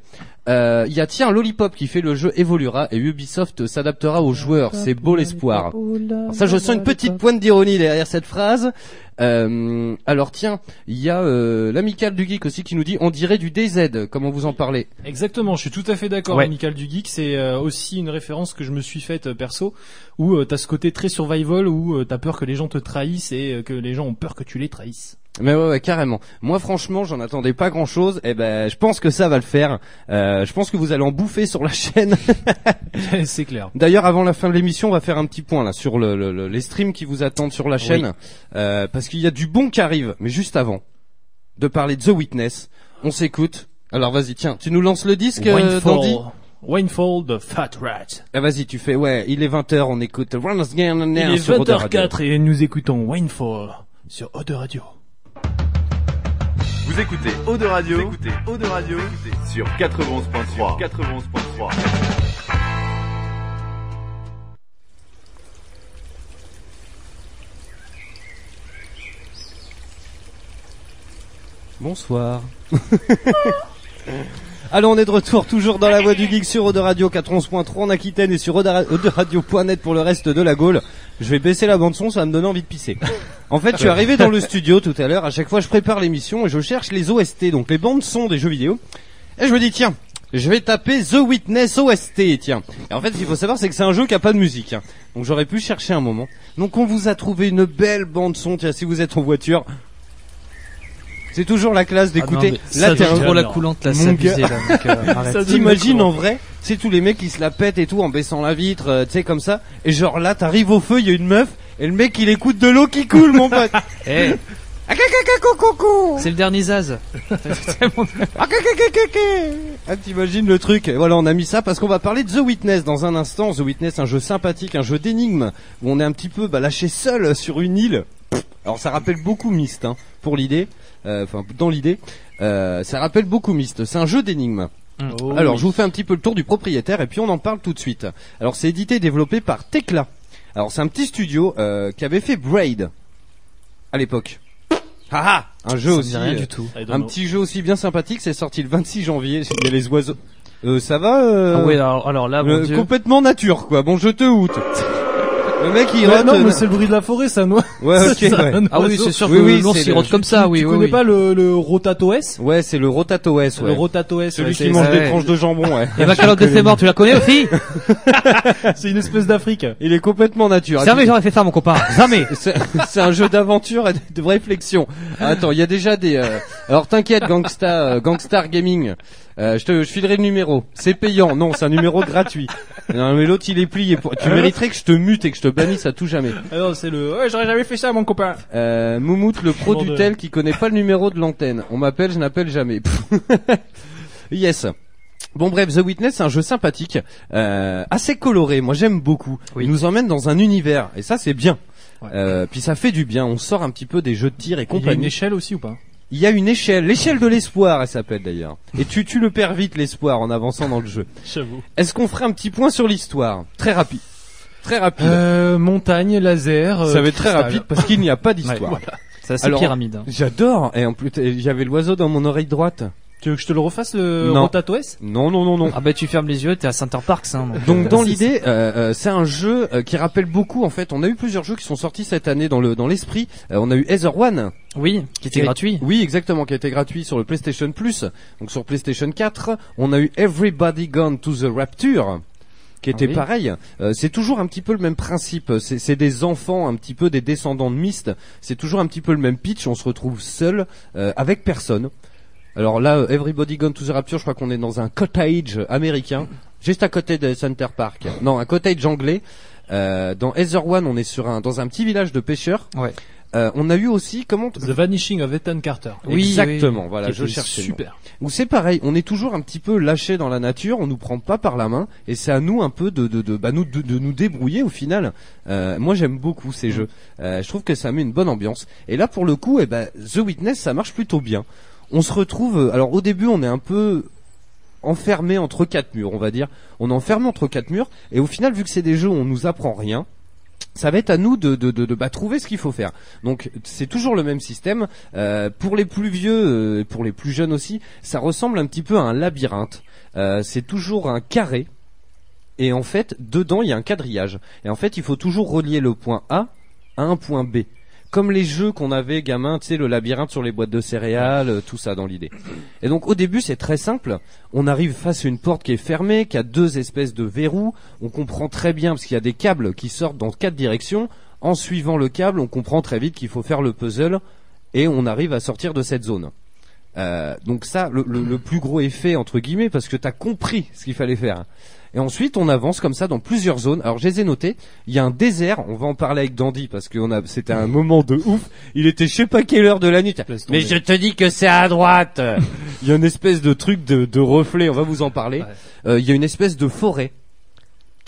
Euh, Il y a tiens Lollipop qui fait le jeu évoluera et Ubisoft s'adaptera aux joueurs. C'est beau l'espoir. Alors ça, je sens une petite pointe d'ironie derrière cette phrase. Euh, alors tiens, il y a euh, l'amical du geek aussi qui nous dit on dirait du DZ. Comment vous en parlez? Exactement, je suis tout à fait d'accord. Ouais. Amical du Geek, c'est euh, aussi une référence que je me suis faite euh, perso, où euh, t'as ce côté très survival, où euh, t'as peur que les gens te trahissent et euh, que les gens ont peur que tu les trahisses. Mais ouais, ouais, carrément. Moi, franchement, j'en attendais pas grand-chose. Et ben, je pense que ça va le faire. Euh, je pense que vous allez en bouffer sur la chaîne. c'est clair. D'ailleurs, avant la fin de l'émission, on va faire un petit point là sur le, le- le- les streams qui vous attendent sur la chaîne, Euh, parce qu'il y a du bon qui arrive. Mais juste avant de parler de The Witness, on s'écoute. Alors vas-y, tiens, tu nous lances le disque, euh, Dandy? Winefall de Fat Rat. Ah, vas-y, tu fais. Ouais, il est 20h, on écoute Il est sur Roda Radio. 20h04 et nous écoutons Winefall sur Ode Radio. Vous écoutez Eau de Radio, vous écoutez Eau de Radio sur 91.3. 91.3. Bonsoir. Alors on est de retour toujours dans la voie du geek sur Ode Radio 411.3 en Aquitaine et sur Radio.net pour le reste de la Gaule. Je vais baisser la bande son, ça va me donner envie de pisser. En fait, je suis arrivé dans le studio tout à l'heure, à chaque fois je prépare l'émission et je cherche les OST, donc les bandes son des jeux vidéo. Et je me dis tiens, je vais taper The Witness OST, tiens. Et en fait, ce qu'il faut savoir, c'est que c'est un jeu qui a pas de musique. Donc j'aurais pu chercher un moment. Donc on vous a trouvé une belle bande son, tiens, si vous êtes en voiture. C'est toujours la classe d'écouter. Là, Là, t'es t'es un trop la coulante, s'abuser, gars. là. donc, euh, T'imagines en vrai, c'est tous les mecs qui se la pètent et tout en baissant la vitre, euh, tu sais comme ça. Et genre là, t'arrives au feu, il y a une meuf et le mec il écoute de l'eau qui coule, mon pote. Eh, C'est le dernier Zaz. Ah, t'imagines le truc Et Voilà, on a mis ça parce qu'on va parler de The Witness dans un instant. The Witness, un jeu sympathique, un jeu d'énigmes où on est un petit peu bah, lâché seul sur une île. Alors ça rappelle beaucoup Myst, hein, pour l'idée. Euh, Enfin, dans l'idée, Euh, ça rappelle beaucoup Myst. C'est un jeu d'énigmes. Oh, Alors, oui. je vous fais un petit peu le tour du propriétaire et puis on en parle tout de suite. Alors, c'est édité et développé par Tekla. Alors, c'est un petit studio euh, qui avait fait Braid à l'époque. Ah ah Un jeu Ça aussi. rien euh, du tout. Un know. petit jeu aussi bien sympathique. C'est sorti le 26 janvier. Il y a les oiseaux. Euh, ça va euh, Ah ouais, alors, alors là, euh, Dieu. Complètement nature, quoi. Bon, je te houte. Le mec, il rote, non, euh, mais c'est le bruit de la forêt, ça, noix. Ouais, ok, ça, ouais. un Ah oui, c'est sûr Oui, que oui, l'ours c'est il le- rentre comme ça, oui, tu oui, connais oui. pas le, le Rotato S? Ouais, c'est le Rotato S, Le ouais. Rotato S, Celui ouais, qui c'est- mange des tranches de jambon, ouais. Et ma calotte de ses morts, tu la connais aussi? C'est une espèce d'Afrique. Il est complètement nature. Jamais j'aurais fait ça, mon copain. Jamais. C'est un jeu d'aventure et de, de réflexion. Attends, il y a déjà des. Alors t'inquiète, Gangsta, euh, Gangstar Gaming. Euh, je te, je filerai le numéro. C'est payant. Non, c'est un numéro gratuit. Non, mais l'autre il est plié. Pour... Tu mériterais que je te mute et que je te bannisse à tout jamais. Alors, c'est le, ouais, j'aurais jamais fait ça, mon copain. Euh, Moumout, le pro du tel qui connaît pas le numéro de l'antenne. On m'appelle, je n'appelle jamais. yes. Bon bref, The Witness, c'est un jeu sympathique, euh, assez coloré. Moi, j'aime beaucoup. Oui. Il nous emmène dans un univers, et ça, c'est bien. Ouais. Euh, puis ça fait du bien. On sort un petit peu des jeux de tir et Il y a une compagnie. échelle aussi ou pas? Il y a une échelle, l'échelle de l'espoir, elle s'appelle d'ailleurs. Et tu, tu le perds vite l'espoir en avançant dans le jeu. J'avoue. Est-ce qu'on ferait un petit point sur l'histoire? Très rapide. Très rapide. Euh, montagne, laser. euh, ça va être très cristal. rapide parce qu'il n'y a pas d'histoire. C'est assez Alors, pyramide. hein. J'adore. Et en plus, j'avais l'oiseau dans mon oreille droite. Tu veux que je te le refasse, le Non. Rotato S? Non, non, non, non. Ah bah tu fermes les yeux, t'es à Center Parks. Hein, donc, Donc euh, dans l'idée, euh, euh, c'est un jeu euh, qui rappelle beaucoup. En fait, on a eu plusieurs jeux qui sont sortis cette année dans le dans l'esprit. Euh, on a eu Ether One. Oui, qui était gratuit. Oui, exactement, qui a été gratuit sur le PlayStation Plus. Donc sur PlayStation 4, on a eu Everybody Gone to the Rapture qui était Ah oui. pareil. Euh, c'est toujours un petit peu le même principe. C'est c'est des enfants, un petit peu des descendants de Myst. C'est toujours un petit peu le même pitch. On se retrouve seul, euh, avec personne. Alors là, euh, Everybody Gone to the Rapture, je crois qu'on est dans un cottage américain, juste à côté de Center Park. Non, un cottage anglais. Euh, dans Ether One, on est sur un dans un petit village de pêcheurs. Ouais. Euh, on a eu aussi comment The Vanishing of Ethan Carter. Oui, exactement. Voilà, je cherchais. nom. Super. Où c'est pareil, on est toujours un petit peu lâché dans la nature, on nous prend pas par la main, et c'est à nous un peu de de de, bah, nous, de, de nous débrouiller au final. Euh, moi j'aime beaucoup ces jeux. Euh, je trouve que ça met une bonne ambiance. Et là pour le coup, eh ben The Witness ça marche plutôt bien. On se retrouve. euh, Alors au début on est un peu enfermé entre quatre murs, on va dire. On est enfermé entre quatre murs, et au final vu que c'est des jeux où on nous apprend rien. Ça va être à nous de, de, de, de, bah, trouver ce qu'il faut faire. Donc c'est toujours le même système. Euh, pour les plus vieux, euh, et pour les plus jeunes aussi, ça ressemble un petit peu à un labyrinthe. Euh, c'est toujours un carré. Et en fait, dedans, il y a un quadrillage. Et en fait, il faut toujours relier le point A à un point B. Comme les jeux qu'on avait gamin, tu sais, le labyrinthe sur les boîtes de céréales, euh, tout ça dans l'idée. Et donc au début, c'est très simple. On arrive face à une porte qui est fermée, qui a deux espèces de verrous. On comprend très bien parce qu'il y a des câbles qui sortent dans quatre directions. En suivant le câble, on comprend très vite qu'il faut faire le puzzle et on arrive à sortir de cette zone. Euh, donc ça, le, le- le plus gros effet entre guillemets, parce que t'as compris ce qu'il fallait faire. Et ensuite, on avance comme ça dans plusieurs zones. Alors, je les ai notées. Il y a un désert. On va en parler avec Dandy parce que on a, c'était un moment de ouf. Il était je sais pas quelle heure de la nuit. Mais je te dis que c'est à droite. Il y a une espèce de truc de, de reflet. On va vous en parler. Ouais. Euh, il y a une espèce de forêt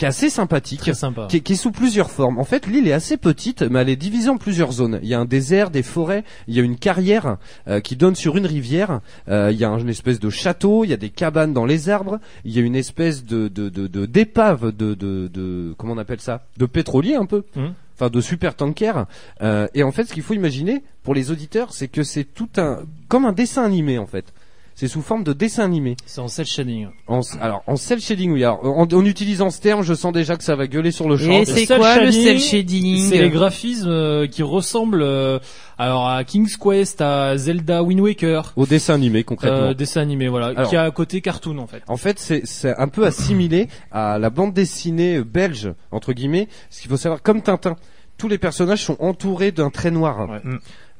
qui est assez sympathique. Très sympa. Qui est, qui est sous plusieurs formes. En fait, l'île est assez petite, mais elle est divisée en plusieurs zones. Il y a un désert, des forêts, il y a une carrière euh, qui donne sur une rivière. Euh, il y a un- une espèce de château, il y a des cabanes dans les arbres. Il y a une espèce de de de de- d'épave de, de de comment on appelle ça? De pétrolier un peu. Mhm. Enfin, de super tanker. Euh, et en fait, ce qu'il faut imaginer pour les auditeurs, c'est que c'est tout un comme un dessin animé en fait. C'est sous forme de dessin animé. C'est en cel shading. En, alors en cel shading, oui. Alors, en, en utilisant ce terme, je sens déjà que ça va gueuler sur le champ. Et c'est quoi le cel shading C'est les graphismes euh, qui ressemblent euh, alors à King's Quest, à Zelda Wind Waker, Au dessin animé concrètement. euh, dessin animé voilà, Alors- qui a un côté cartoon en fait. En fait, c'est c'est un peu assimilé à la bande dessinée belge entre guillemets. Ce qu'il faut savoir, comme Tintin, tous les personnages sont entourés d'un trait noir. Ouais.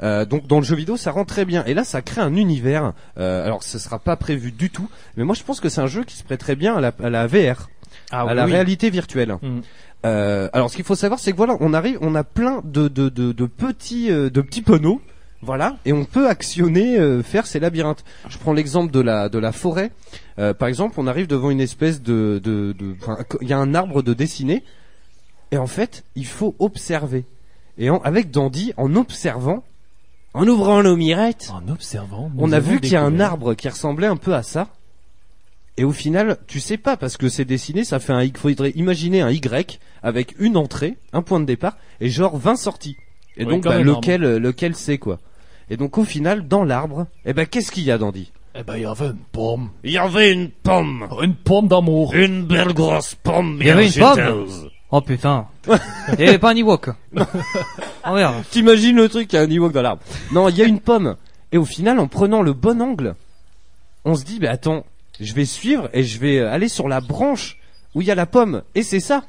Euh, donc dans le jeu vidéo, ça rend très bien. Et là, ça crée un univers. Euh, alors, ce sera pas prévu du tout, mais moi, je pense que c'est un jeu qui se prête très bien à la, à la VR, Ah à oui, la réalité virtuelle. Mhm. Euh, alors, ce qu'il faut savoir, c'est que voilà, on arrive, on a plein de de de, de petits euh, de petits panneaux Voilà, et on peut actionner, euh, faire ces labyrinthes. Je prends l'exemple de la de la forêt. Euh, par exemple, on arrive devant une espèce de de il y a un arbre de dessiné, et en fait, il faut observer. Et en- avec Dandy, en observant, en ouvrant nos mirettes, En observant, nous on a vu qu'il y a un arbre qui ressemblait un peu à ça. Et au final, tu sais pas parce que c'est dessiné, ça fait un Y. Faudrait imaginer un Y avec une entrée, un point de départ et genre 20 sorties. Et donc bah, lequel lequel c'est quoi. Et donc au final, dans l'arbre, eh ben qu'est-ce qu'il y a Dandy? Eh ben, il y avait une pomme. Il y avait une pomme, Une pomme d'amour. Une belle grosse pomme Il y avait une pomme. Oh putain. Il y avait pas un Ewok. Oh merde. T'imagines le truc, il y a un Ewok dans l'arbre. Non, il y a une pomme. Et au final, en prenant le bon angle, on se dit, bah attends, je vais suivre et je vais aller sur la branche où il y a la pomme. Et c'est ça.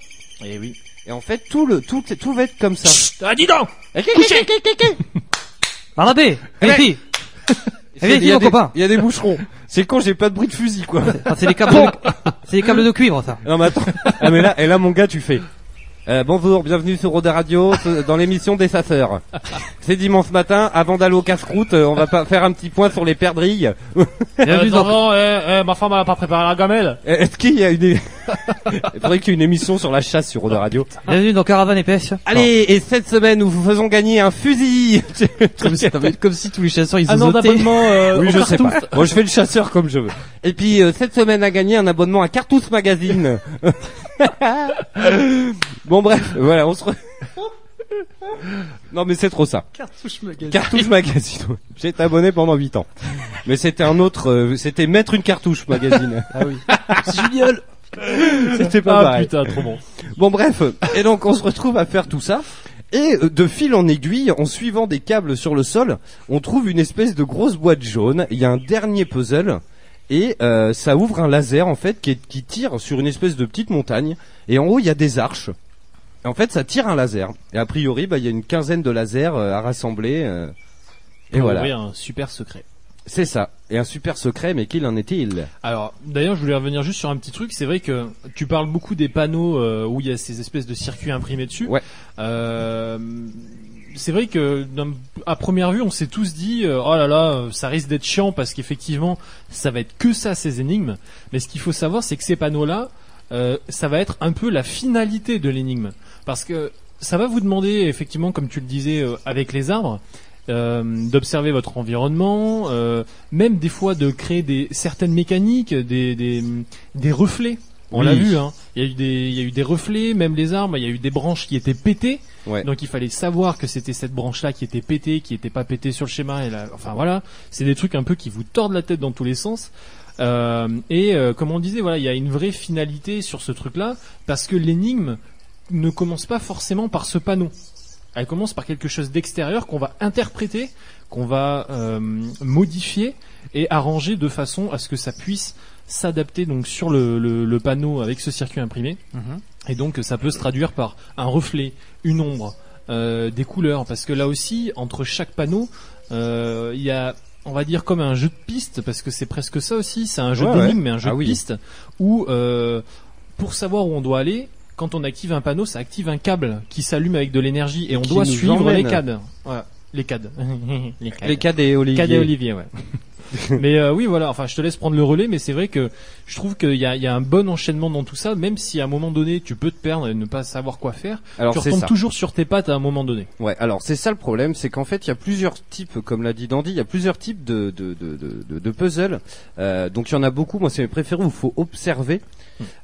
Eh oui. Et en fait, tout le, tout, tout va être comme ça. Ah, dis donc Barnabé, Eh ben, vérifie. Il y. Il y a des boucherons. C'est quand j'ai pas de bruit de fusil, quoi. Ah, c'est des câbles, de... c'est des câbles de cuivre, ça. Non, mais attends. Ah, mais là, et là, mon gars, tu fais. Euh, bonjour, bienvenue sur Roda Radio, dans l'émission des chasseurs. C'est dimanche matin, avant d'aller au casse-croûte, euh, on va pas faire un petit point sur les perdrilles. Bienvenue dans, non, eh, eh, ma femme elle a pas préparé la gamelle. Euh, Est-ce qu'il y a une... Il faudrait qu'il y ait une émission sur la chasse sur Roda Radio. bienvenue dans Caravane épaisse. Allez, et cette semaine, nous vous faisons gagner un fusil Comme si, comme si tous les chasseurs, ils Un an zozotaient. d'abonnement euh, Oui, je sais pas. Moi, je fais le chasseur comme je veux. Et puis, euh, cette semaine a gagné un abonnement à Cartouche Magazine. bon, bref, voilà, on se... re- non, mais c'est trop ça. Cartouche magazine. Cartouche Magazine. ouais. J'ai été abonné pendant 8 ans. Mais c'était un autre, euh, c'était Mettre une cartouche Magazine. Ah oui. Génial. c'était pas Ah pareil. putain, trop bon. Bon bref, et donc on se retrouve à faire tout ça. Et euh, de fil en aiguille, en suivant des câbles sur le sol, on trouve une espèce de grosse boîte jaune. Il y a un dernier puzzle. Et euh, ça ouvre un laser en fait qui, est- qui tire sur une espèce de petite montagne. Et en haut il y a des arches. Et en fait ça tire un laser. Et a priori bah, il y a une quinzaine de lasers euh, à rassembler. euh, et Pour voilà, ouvrir un super secret. c'est ça. Et un super secret, mais qu'il en était-il? Alors, d'ailleurs, je voulais revenir juste sur un petit truc. C'est vrai que tu parles beaucoup des panneaux euh, où il y a ces espèces de circuits imprimés dessus. Ouais. Euh, c'est vrai que à première vue, on s'est tous dit, euh, oh là là, euh, ça risque d'être chiant parce qu'effectivement, ça va être que ça ces énigmes. Mais ce qu'il faut savoir, c'est que ces panneaux-là, euh, ça va être un peu la finalité de l'énigme, parce que ça va vous demander effectivement, comme tu le disais, avec les arbres. d'observer votre environnement, même des fois de créer des certaines mécaniques, des reflets. On Oui. l'a vu, hein. Il y a eu des il y a eu des reflets, même les arbres. Il y a eu des branches qui étaient pétées. Ouais. Donc il fallait savoir que c'était cette branche-là qui était pétée, qui était pas pétée sur le schéma. Et là, enfin voilà, c'est des trucs un peu qui vous tordent la tête dans tous les sens. Euh, et euh, comme on disait, voilà, il y a une vraie finalité sur ce truc-là parce que l'énigme ne commence pas forcément par ce panneau. Elle commence par quelque chose d'extérieur qu'on va interpréter, qu'on va euh, modifier et arranger de façon à ce que ça puisse s'adapter donc sur le, le- le panneau avec ce circuit imprimé. Mhm. Et donc ça peut se traduire par un reflet, une ombre, euh, des couleurs, parce que là aussi, entre chaque panneau, euh, il y a, on va dire comme un jeu de piste, parce que c'est presque ça aussi, c'est un jeu Ouais, mais un jeu Ah de oui. piste, où euh, pour savoir où on doit aller, quand on active un panneau, ça active un câble qui s'allume avec de l'énergie, et on Qui doit suivre emmène. les cadres. Voilà, les cadres. les cadres. Les et Olivier. Cadet Olivier, ouais. mais euh, oui, voilà. Enfin, je te laisse prendre le relais, mais c'est vrai que je trouve qu'il y a, y a un bon enchaînement dans tout ça, même si à un moment donné tu peux te perdre et ne pas savoir quoi faire. Alors tu retombes ça. toujours sur tes pattes à un moment donné. Ouais, alors c'est ça le problème, c'est qu'en fait il y a plusieurs types, comme l'a dit Dandy, il y a plusieurs types de de de de, de, de puzzles. Euh, donc il y en a beaucoup. Moi c'est mes préférés où il faut observer.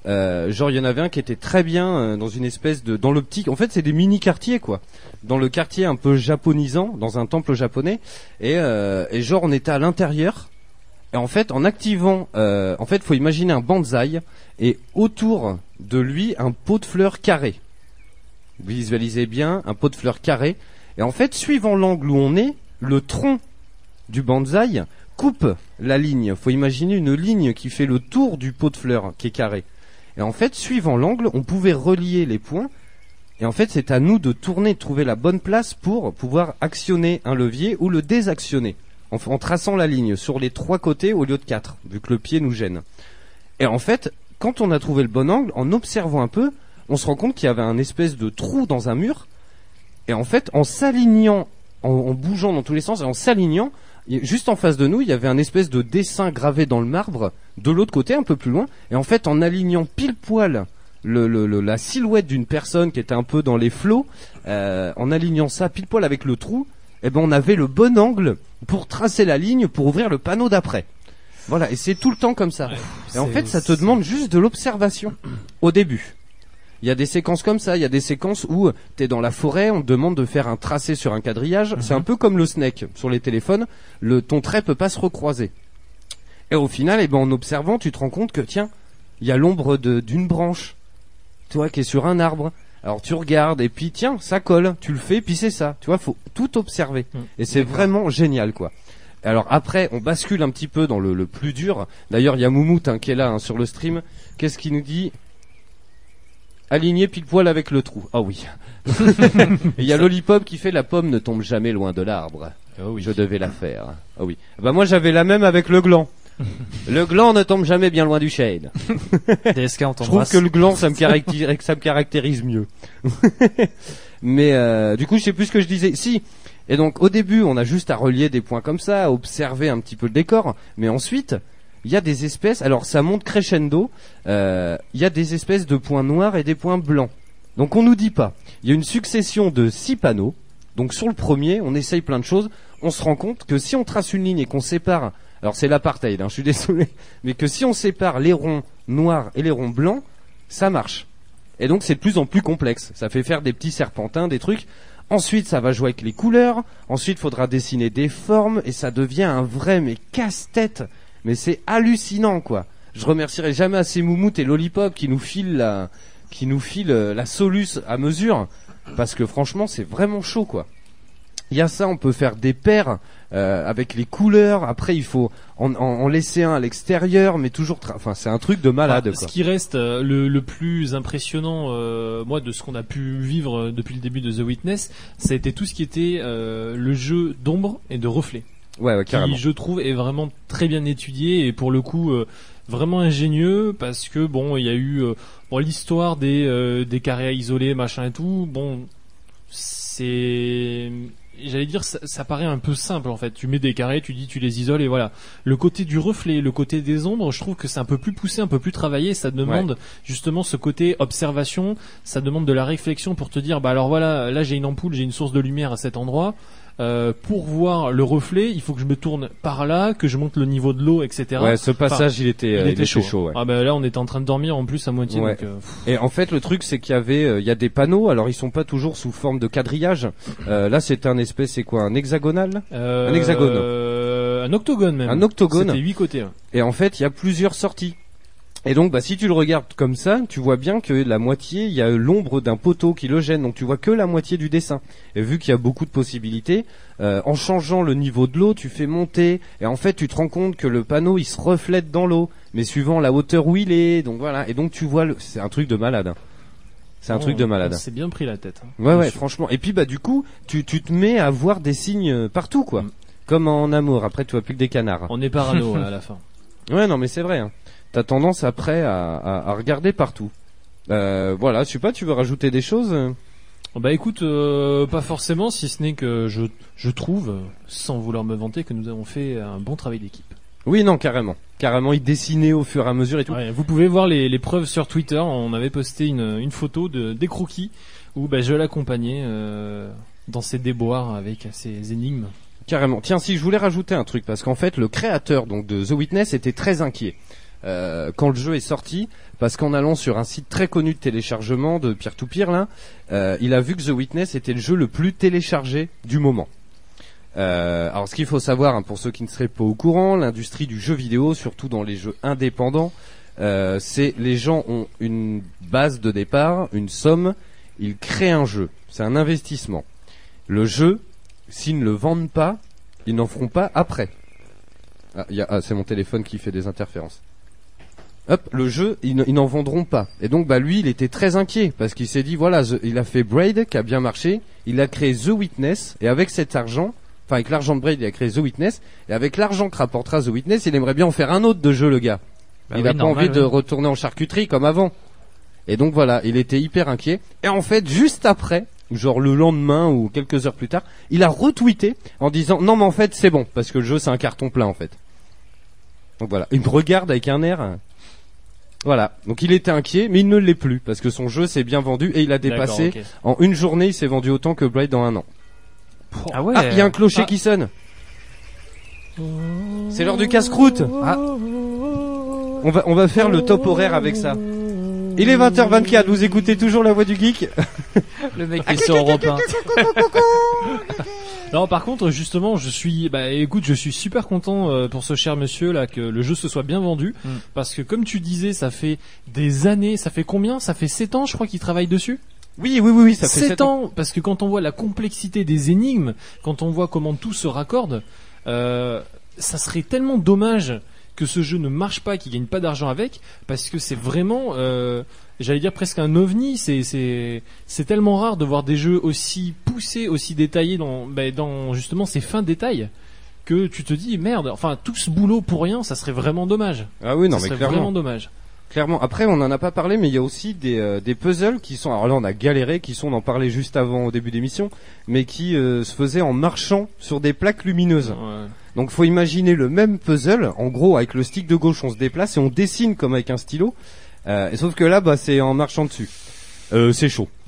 Euh, genre il y en avait un qui était très bien euh, dans une espèce de dans l'optique. En fait c'est des mini quartiers quoi. Dans le quartier un peu japonisant, dans un temple japonais. Et euh, et genre on était à l'intérieur. Et en fait en activant, euh, en fait faut imaginer un bonsaï et autour de lui un pot de fleurs carré. Vous visualisez bien un pot de fleurs carré. Et en fait, suivant l'angle où on est, le tronc du bonsaï coupe la ligne. Faut imaginer une ligne qui fait le tour du pot de fleurs qui est carré. Et en fait, suivant l'angle, on pouvait relier les points. Et en fait, c'est à nous de tourner, de trouver la bonne place pour pouvoir actionner un levier ou le désactionner. En, traçant la ligne sur les trois côtés au lieu de quatre, vu que le pied nous gêne. Et en fait, quand on a trouvé le bon angle, en observant un peu, on se rend compte qu'il y avait un espèce de trou dans un mur. Et en fait, en s'alignant en, en bougeant dans tous les sens et en s'alignant. Juste en face de nous, il y avait un espèce de dessin gravé dans le marbre, de l'autre côté, un peu plus loin. Et en fait, en alignant pile poil le, le- le- la silhouette d'une personne qui était un peu dans les flots, euh, en alignant ça pile poil avec le trou, eh ben on avait le bon angle pour tracer la ligne pour ouvrir le panneau d'après. Voilà, et c'est tout le temps comme ça. et en fait, ça te demande juste de l'observation au début. Il y a des séquences comme ça, il y a des séquences où t'es dans la forêt, on te demande de faire un tracé sur un quadrillage. C'est un peu comme le snake sur les téléphones. Le ton trait peut pas se recroiser. Et au final, eh ben, en observant, tu te rends compte que tiens, il y a l'ombre de- d'une branche, tu vois, qui est sur un arbre. Alors tu regardes et puis tiens, ça colle, tu le fais, puis c'est ça. Tu vois, faut tout observer. Mm. Et c'est vraiment génial, quoi. Alors après, on bascule un petit peu dans le, le plus dur. D'ailleurs, il y a Moumout hein, qui est là hein, sur le stream. Qu'est-ce qu'il nous dit? Aligné pile poil avec le trou. Ah oui. Il y a Lollipop qui fait la pomme ne tombe jamais loin de l'arbre. Je devais la faire. Ah oui. Bah moi j'avais la même avec le gland. le gland ne tombe jamais bien loin du shade. DSK, on Je trouve que le gland ça me caractérise, ça me caractérise mieux. Mais euh, du coup je sais plus ce que je disais. Si. Et donc au début on a juste à relier des points comme ça, à observer un petit peu le décor. Mais ensuite il y a des espèces. Alors ça monte crescendo. euh, Il y a des espèces de points noirs et des points blancs. Donc on nous dit pas. Il y a une succession de six panneaux. Donc sur le premier, on essaye plein de choses. On se rend compte que si on trace une ligne et qu'on sépare, alors c'est l'apartheid, hein, je suis désolé, mais que si on sépare les ronds noirs et les ronds blancs, ça marche. Et donc c'est de plus en plus complexe. Ça fait faire des petits serpentins, des trucs. Ensuite, ça va jouer avec les couleurs. Ensuite, faudra dessiner des formes et ça devient un vrai mais casse-tête. Mais c'est hallucinant, quoi. Je remercierai jamais assez Moumout et Lollipop qui nous filent la, qui nous filent euh, la soluce à mesure parce que franchement, c'est vraiment chaud, quoi. Il y a ça, on peut faire des paires euh, avec les couleurs. Après, il faut en, en- en laisser un à l'extérieur, mais toujours. Enfin, c'est un truc de malade. Quoi. ce qui reste euh, le, le plus impressionnant, euh, moi, de ce qu'on a pu vivre depuis le début de The Witness, ça a été tout ce qui était euh, le jeu d'ombre et de reflets. Ouais, ouais, carrément. qui je trouve est vraiment très bien étudié et pour le coup euh, vraiment ingénieux parce que bon il y a eu euh, bon l'histoire des euh, des carrés isolés machin et tout. Bon c'est j'allais dire ça, ça paraît un peu simple en fait. Tu mets des carrés tu dis tu les isoles et voilà. Le côté du reflet le côté des ombres je trouve que c'est un peu plus poussé un peu plus travaillé. Ça demande justement ce côté observation. Ça demande de la réflexion pour te dire bah alors voilà là j'ai une ampoule j'ai une source de lumière à cet endroit euh, pour voir le reflet, il faut que je me tourne par là, que je monte le niveau de l'eau, etc. Ouais, ce passage, Enfin, il était, euh, il était chaud. chaud. ouais. Ah bah là, on était en train de dormir en plus à moitié. Ouais. donc, euh, Et en fait, le truc, c'est qu'il y avait, il y a des panneaux. Alors, ils sont pas toujours sous forme de quadrillage. Euh, là, c'est un espèce, c'est quoi, un hexagonal? Euh, Un hexagone. euh, un octogone même. Un octogone. C'était huit côtés. hein. Et en fait, il y a plusieurs sorties. Et donc, bah, si tu le regardes comme ça, tu vois bien que la moitié, il y a l'ombre d'un poteau qui le gêne, donc tu vois que la moitié du dessin. Et vu qu'il y a beaucoup de possibilités, euh, en changeant le niveau de l'eau, tu fais monter, et en fait, tu te rends compte que le panneau, il se reflète dans l'eau, mais suivant la hauteur où il est, donc voilà. Et donc, tu vois, le... c'est un truc de malade. hein. C'est un Oh, truc de malade. on s'est bien pris la tête. hein. Ouais, ouais, franchement. Et puis, bah, du coup, tu, tu te mets à voir des signes euh, partout, quoi. Mm. Comme en amour. Après, tu vois plus que des canards. On est parano à la fin. Ouais, non, mais c'est vrai. Hein. T'as tendance après à, à, à regarder partout. Euh, voilà, je sais pas, tu veux rajouter des choses? Bah écoute, euh, pas forcément, si ce n'est que je, je trouve, sans vouloir me vanter, que nous avons fait un bon travail d'équipe. Oui, non, carrément. Carrément, il dessinait au fur et à mesure et tout. Ouais, vous pouvez voir les, les preuves sur Twitter. On avait posté une, une photo de des croquis où bah, je l'accompagnais euh, dans ses déboires avec ses énigmes. Carrément. Tiens, si je voulais rajouter un truc, parce qu'en fait, le créateur donc de The Witness était très inquiet euh, quand le jeu est sorti, parce qu'en allant sur un site très connu de téléchargement de peer to peer là, euh, il a vu que The Witness était le jeu le plus téléchargé du moment. Euh, alors, ce qu'il faut savoir, hein, pour ceux qui ne seraient pas au courant, l'industrie du jeu vidéo, surtout dans les jeux indépendants, euh, c'est les gens ont une base de départ, une somme, ils créent un jeu. C'est un investissement. Le jeu, s'ils ne le vendent pas, ils n'en feront pas après. Ah, ah, c'est mon téléphone qui fait des interférences. Hop, le jeu, ils, ne- ils n'en vendront pas. Et donc, bah lui, il était très inquiet parce qu'il s'est dit, voilà, The- il a fait Braid qui a bien marché, il a créé The Witness et avec cet argent, enfin avec l'argent de Braid, il a créé The Witness et avec l'argent que rapportera The Witness, il aimerait bien en faire un autre de jeu, le gars. Bah il oui, a pas normal, envie de retourner en charcuterie comme avant. Et donc voilà, il était hyper inquiet. Et en fait, juste après, genre le lendemain ou quelques heures plus tard, il a retweeté en disant non mais en fait c'est bon parce que le jeu c'est un carton plein en fait. Donc voilà, il me regarde avec un air. Voilà, donc il était inquiet, mais il ne l'est plus parce que son jeu s'est bien vendu et il a dépassé en une journée, il s'est vendu autant que Blade dans un an. Ah ouais. Ah, il y a un clocher Ah. qui sonne. C'est l'heure du casse-croûte. Ah. On va on va faire le top horaire avec ça. Il est 20h24, vous écoutez toujours la voix du geek Le mec est sur Europe 1. Non, par contre, justement, je suis, bah, écoute, je suis super content euh, pour ce cher monsieur là que le jeu se soit bien vendu, Mm. parce que comme tu disais, ça fait des années, ça fait combien? Ça fait 7 ans, je crois, qu'il travaille dessus? Oui, oui, oui, oui, ça fait 7 sept ans. ans, parce que quand on voit la complexité des énigmes, quand on voit comment tout se raccorde, euh, ça serait tellement dommage que ce jeu ne marche pas, qu'il gagne pas d'argent avec, parce que c'est vraiment, euh, j'allais dire presque un ovni. C'est c'est c'est tellement rare de voir des jeux aussi poussés, aussi détaillés dans ben, dans justement ces fins détails que tu te dis merde. Enfin tout ce boulot pour rien, ça serait vraiment dommage. Ah oui, non, ça mais serait clairement. vraiment dommage. Clairement. Après, on en a pas parlé, mais il y a aussi des, euh, des puzzles qui sont. Alors là, on a galéré, qui sont, on en parlait juste avant au début d'émission, mais qui euh, se faisaient en marchant sur des plaques lumineuses. Ouais. Donc, faut imaginer le même puzzle. En gros, avec le stick de gauche, on se déplace et on dessine comme avec un stylo. Euh, et sauf que là, bah, c'est en marchant dessus. Euh, c'est chaud.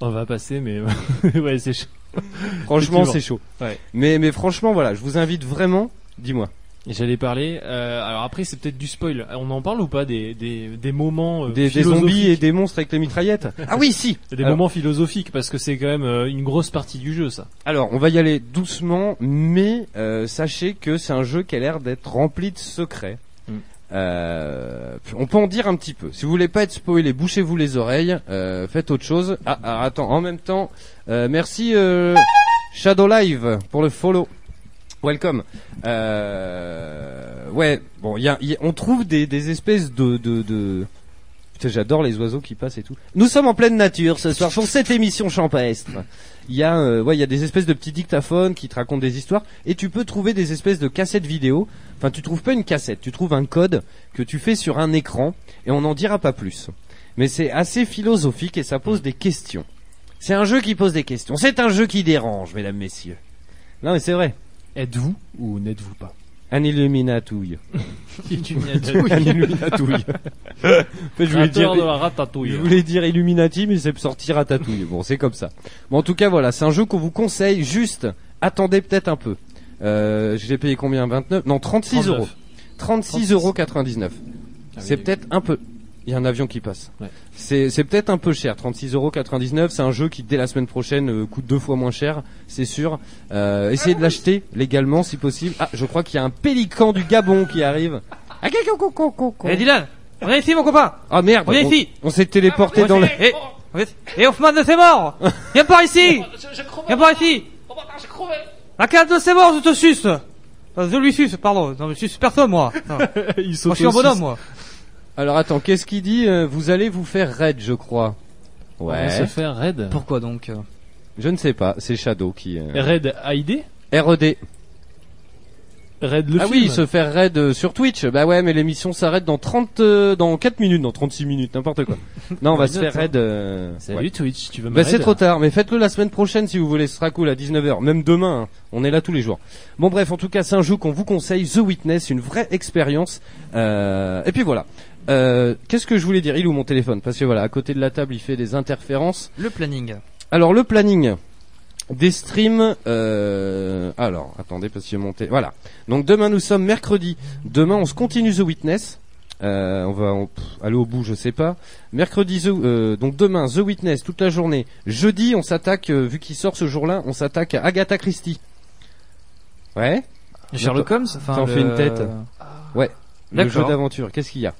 On va passer, mais ouais, c'est chaud. Franchement, c'est chaud. Ouais. Mais, mais franchement, voilà, je vous invite vraiment. Dis-moi. J'allais parler. euh, alors après, c'est peut-être du spoil. On en parle ou pas des des, des moments euh, Des, zombies et des monstres avec les mitraillettes. ah oui, si. Des Alors- moments philosophiques parce que c'est quand même euh, une grosse partie du jeu, ça. Alors, on va y aller doucement, mais euh, sachez que c'est un jeu qui a l'air d'être rempli de secrets. Mm. Euh, on peut en dire un petit peu. Si vous voulez pas être spoilé, bouchez-vous les oreilles, euh, faites autre chose. Ah, ah, attends, en même temps, euh, merci euh, Shadow Live pour le follow. Welcome. Euh, ouais, bon, y a, y a- on trouve des, des espèces de, de, de... Putain, j'adore les oiseaux qui passent et tout. Nous sommes en pleine nature ce soir pour cette émission champestre. Il y a, euh, ouais, y a des espèces de petits dictaphones qui te racontent des histoires et tu peux trouver des espèces de cassettes vidéo. Enfin, tu trouves pas une cassette, tu trouves un code que tu fais sur un écran et on n'en dira pas plus. Mais c'est assez philosophique et ça pose des questions. C'est un jeu qui pose des questions. C'est un jeu qui dérange, mesdames, messieurs. Non, mais c'est vrai. Êtes-vous ou n'êtes-vous pas Un illuminatouille. Un illuminatouille. En fait, je voulais dire, de la ratatouille. je voulais dire Illuminati, mais c'est sortir à tatouille. Bon, c'est comme ça. Bon, en tout cas, voilà, c'est un jeu qu'on vous conseille. Juste, attendez peut-être un peu. Euh, je l'ai payé combien? 29 Non, 36 euros. 36 euros 99. Ah c'est peut-être un peu. Il y a un avion qui passe. Ouais. C'est c'est peut-être un peu cher. 36 euros 99. C'est un jeu qui dès la semaine prochaine euh, coûte deux fois moins cher, c'est sûr. Euh, essayez de l'acheter légalement si possible. Ah, je crois qu'il y a un pélican du Gabon qui arrive. Ah. Eh Dylan, viens ici mon copain. Ah merde, on, ici. on s'est téléporté dans le. Eh, et Hoffman de c'est mort. Viens par ici. Viens par ici. La carte de c'est mort, je te suce. Euh, Je lui suce, pardon. Non, je suce personne moi. Non. Moi je suis un bonhomme moi. Alors attends, qu'est-ce qu'il dit Euh, Vous allez vous faire raid, je crois. On va se Ouais. faire raid. Pourquoi donc euh Je ne sais pas. C'est Shadow qui. euh, Raid ID R.E.D. Raid le ah film oui, se faire raid sur Twitch. Bah ouais, mais l'émission s'arrête dans 30, euh, dans 4 minutes, dans 36 minutes, n'importe quoi. non, on va se faire raid. euh, Salut ouais. Twitch, tu veux me Bah c'est trop tard, mais faites-le la semaine prochaine si vous voulez, ce sera cool à 19h, même demain, hein. on est là tous les jours. Bon bref, en tout cas c'est un jeu qu'on vous conseille, The Witness, une vraie expérience. Euh, et puis voilà. Euh, Qu'est-ce que je voulais dire? Il est où mon téléphone? Parce que voilà, à côté de la table il fait des interférences. Le planning. Alors le planning des streams. Euh, alors attendez parce que mon té- Voilà. Donc demain nous sommes mercredi. Demain on se continue The Witness. Euh, on va on- pff, aller au bout, je sais pas. Mercredi, The- euh, donc demain The Witness toute la journée. Jeudi on s'attaque, euh, vu qu'il sort ce jour-là, on s'attaque à Agatha Christie. Ouais. Sherlock Holmes. Enfin, T'en le- fais une tête. Ouais. Le jeu d'aventure. Qu'est-ce qu'il y a?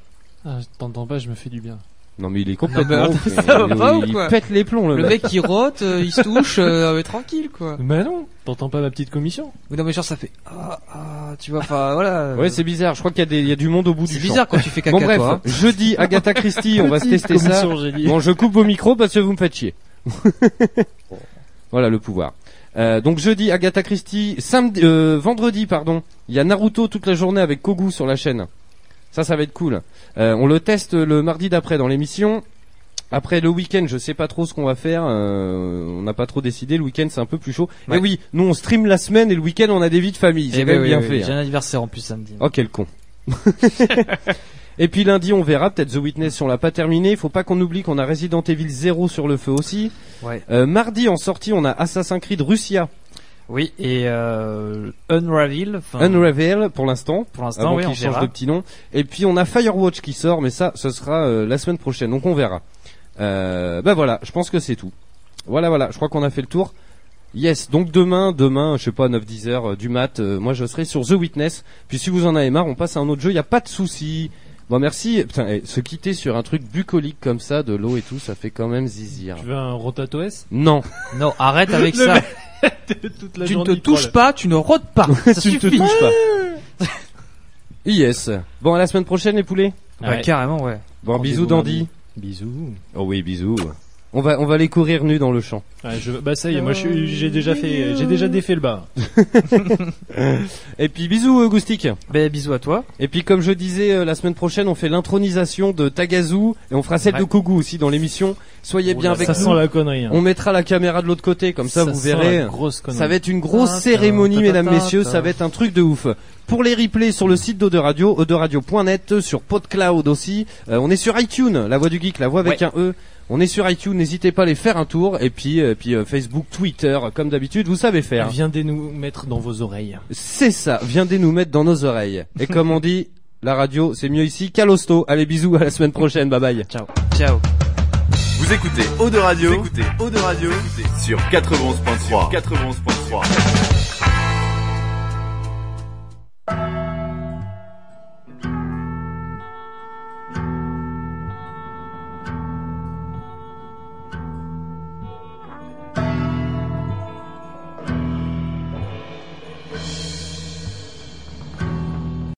Ah, je t'entends pas, je me fais du bien. Non mais il est complètement. Non, mais ouf, attends, ça va il- pas ou il quoi pète les plombs le, Le mec. mec qui rote, euh, il se touche, euh, mais tranquille quoi. Mais non, t'entends pas ma petite commission Oui, non mais genre ça fait ah ah tu vois enfin voilà. Ouais c'est bizarre. Je crois qu'il y a des, il y a du monde au bout du c'est champ. bizarre quand tu fais caca Bon bref, toi. hein. jeudi Agatha Christie, on va se tester ça. Commission, j'ai dit. Bon, je coupe vos micros parce que vous me faites chier. voilà le pouvoir. Euh, donc jeudi Agatha Christie, samedi, euh, vendredi pardon, il y a Naruto toute la journée avec Kogu sur la chaîne. Ça, ça va être cool. Euh, on le teste le mardi d'après dans l'émission. Après le week-end, je sais pas trop ce qu'on va faire. euh, on n'a pas trop décidé. Le week-end, c'est un peu plus chaud. Mais oui, nous on stream la semaine et le week-end, on a des vies de famille. C'est Eh quand même oui, bien fait. J'ai hein. un anniversaire en plus samedi. Oh quel con. Et puis lundi, on verra peut-être The Witness si on l'a pas terminé. Faut pas qu'on oublie qu'on a Resident Evil 0 sur le feu aussi. Ouais. Euh, mardi en sortie, on a Assassin's Creed Russia, Oui, et euh, Unravel. enfin, Unravel pour l'instant. Pour l'instant, oui, on change verra. de petit nom. Et puis on a Firewatch qui sort, mais ça, ce sera euh, la semaine prochaine, donc on verra. Euh, bah voilà, je pense que c'est tout. Voilà, voilà, je crois qu'on a fait le tour. Yes, donc demain, demain, je sais pas, 9-10 heures euh, du mat, euh, moi je serai sur The Witness. Puis si vous en avez marre, on passe à un autre jeu, y a pas de souci. Bon merci, putain, eh, se quitter sur un truc bucolique comme ça, de l'eau et tout, ça fait quand même zizir. Tu veux un Rotato S? Non, Non, arrête avec ça. Mec, Toute la Tu ne te touches pas, tu ne rôdes pas. Ça tu ne te suffit. touches pas. yes. Bon, à la semaine prochaine les poulets. Bah, Ouais. carrément, ouais. Bon, bisous Dandy. Bisous. Oh oui, bisous. On va, on va aller courir nus dans le champ. Je... Bah ça y est, moi j'ai déjà fait, j'ai déjà défait le bar. Et puis bisous euh, Goustic. Ben, bisous à toi. Et puis comme je disais euh, la semaine prochaine, on fait l'intronisation de Tagazu et on fera celle Ouais. de Kogu aussi dans l'émission. Soyez bien Oh là, avec ça nous. sent la connerie. hein. On mettra la caméra de l'autre côté comme ça, vous sent verrez. la grosse connerie. Ça va être une grosse cérémonie, mesdames, messieurs. Ça va être un truc de ouf. Pour les replays sur le site d'Ode Radio, oderadio.net, sur PodCloud aussi. Euh, on est sur iTunes, la voix du geek, la voix avec un E. On est sur iTunes, n'hésitez pas à aller faire un tour. Et puis, euh, puis euh, Facebook, Twitter, comme d'habitude, vous savez faire. Viendez nous mettre dans vos oreilles. C'est ça, viendez nous mettre dans nos oreilles. Et comme on dit, la radio, c'est mieux ici qu'à l'hosto. Allez, bisous, à la semaine prochaine, bye bye. Ciao. Ciao. Vous écoutez Eau de Radio, vous écoutez Eau de Radio sur 91.3. 91.3.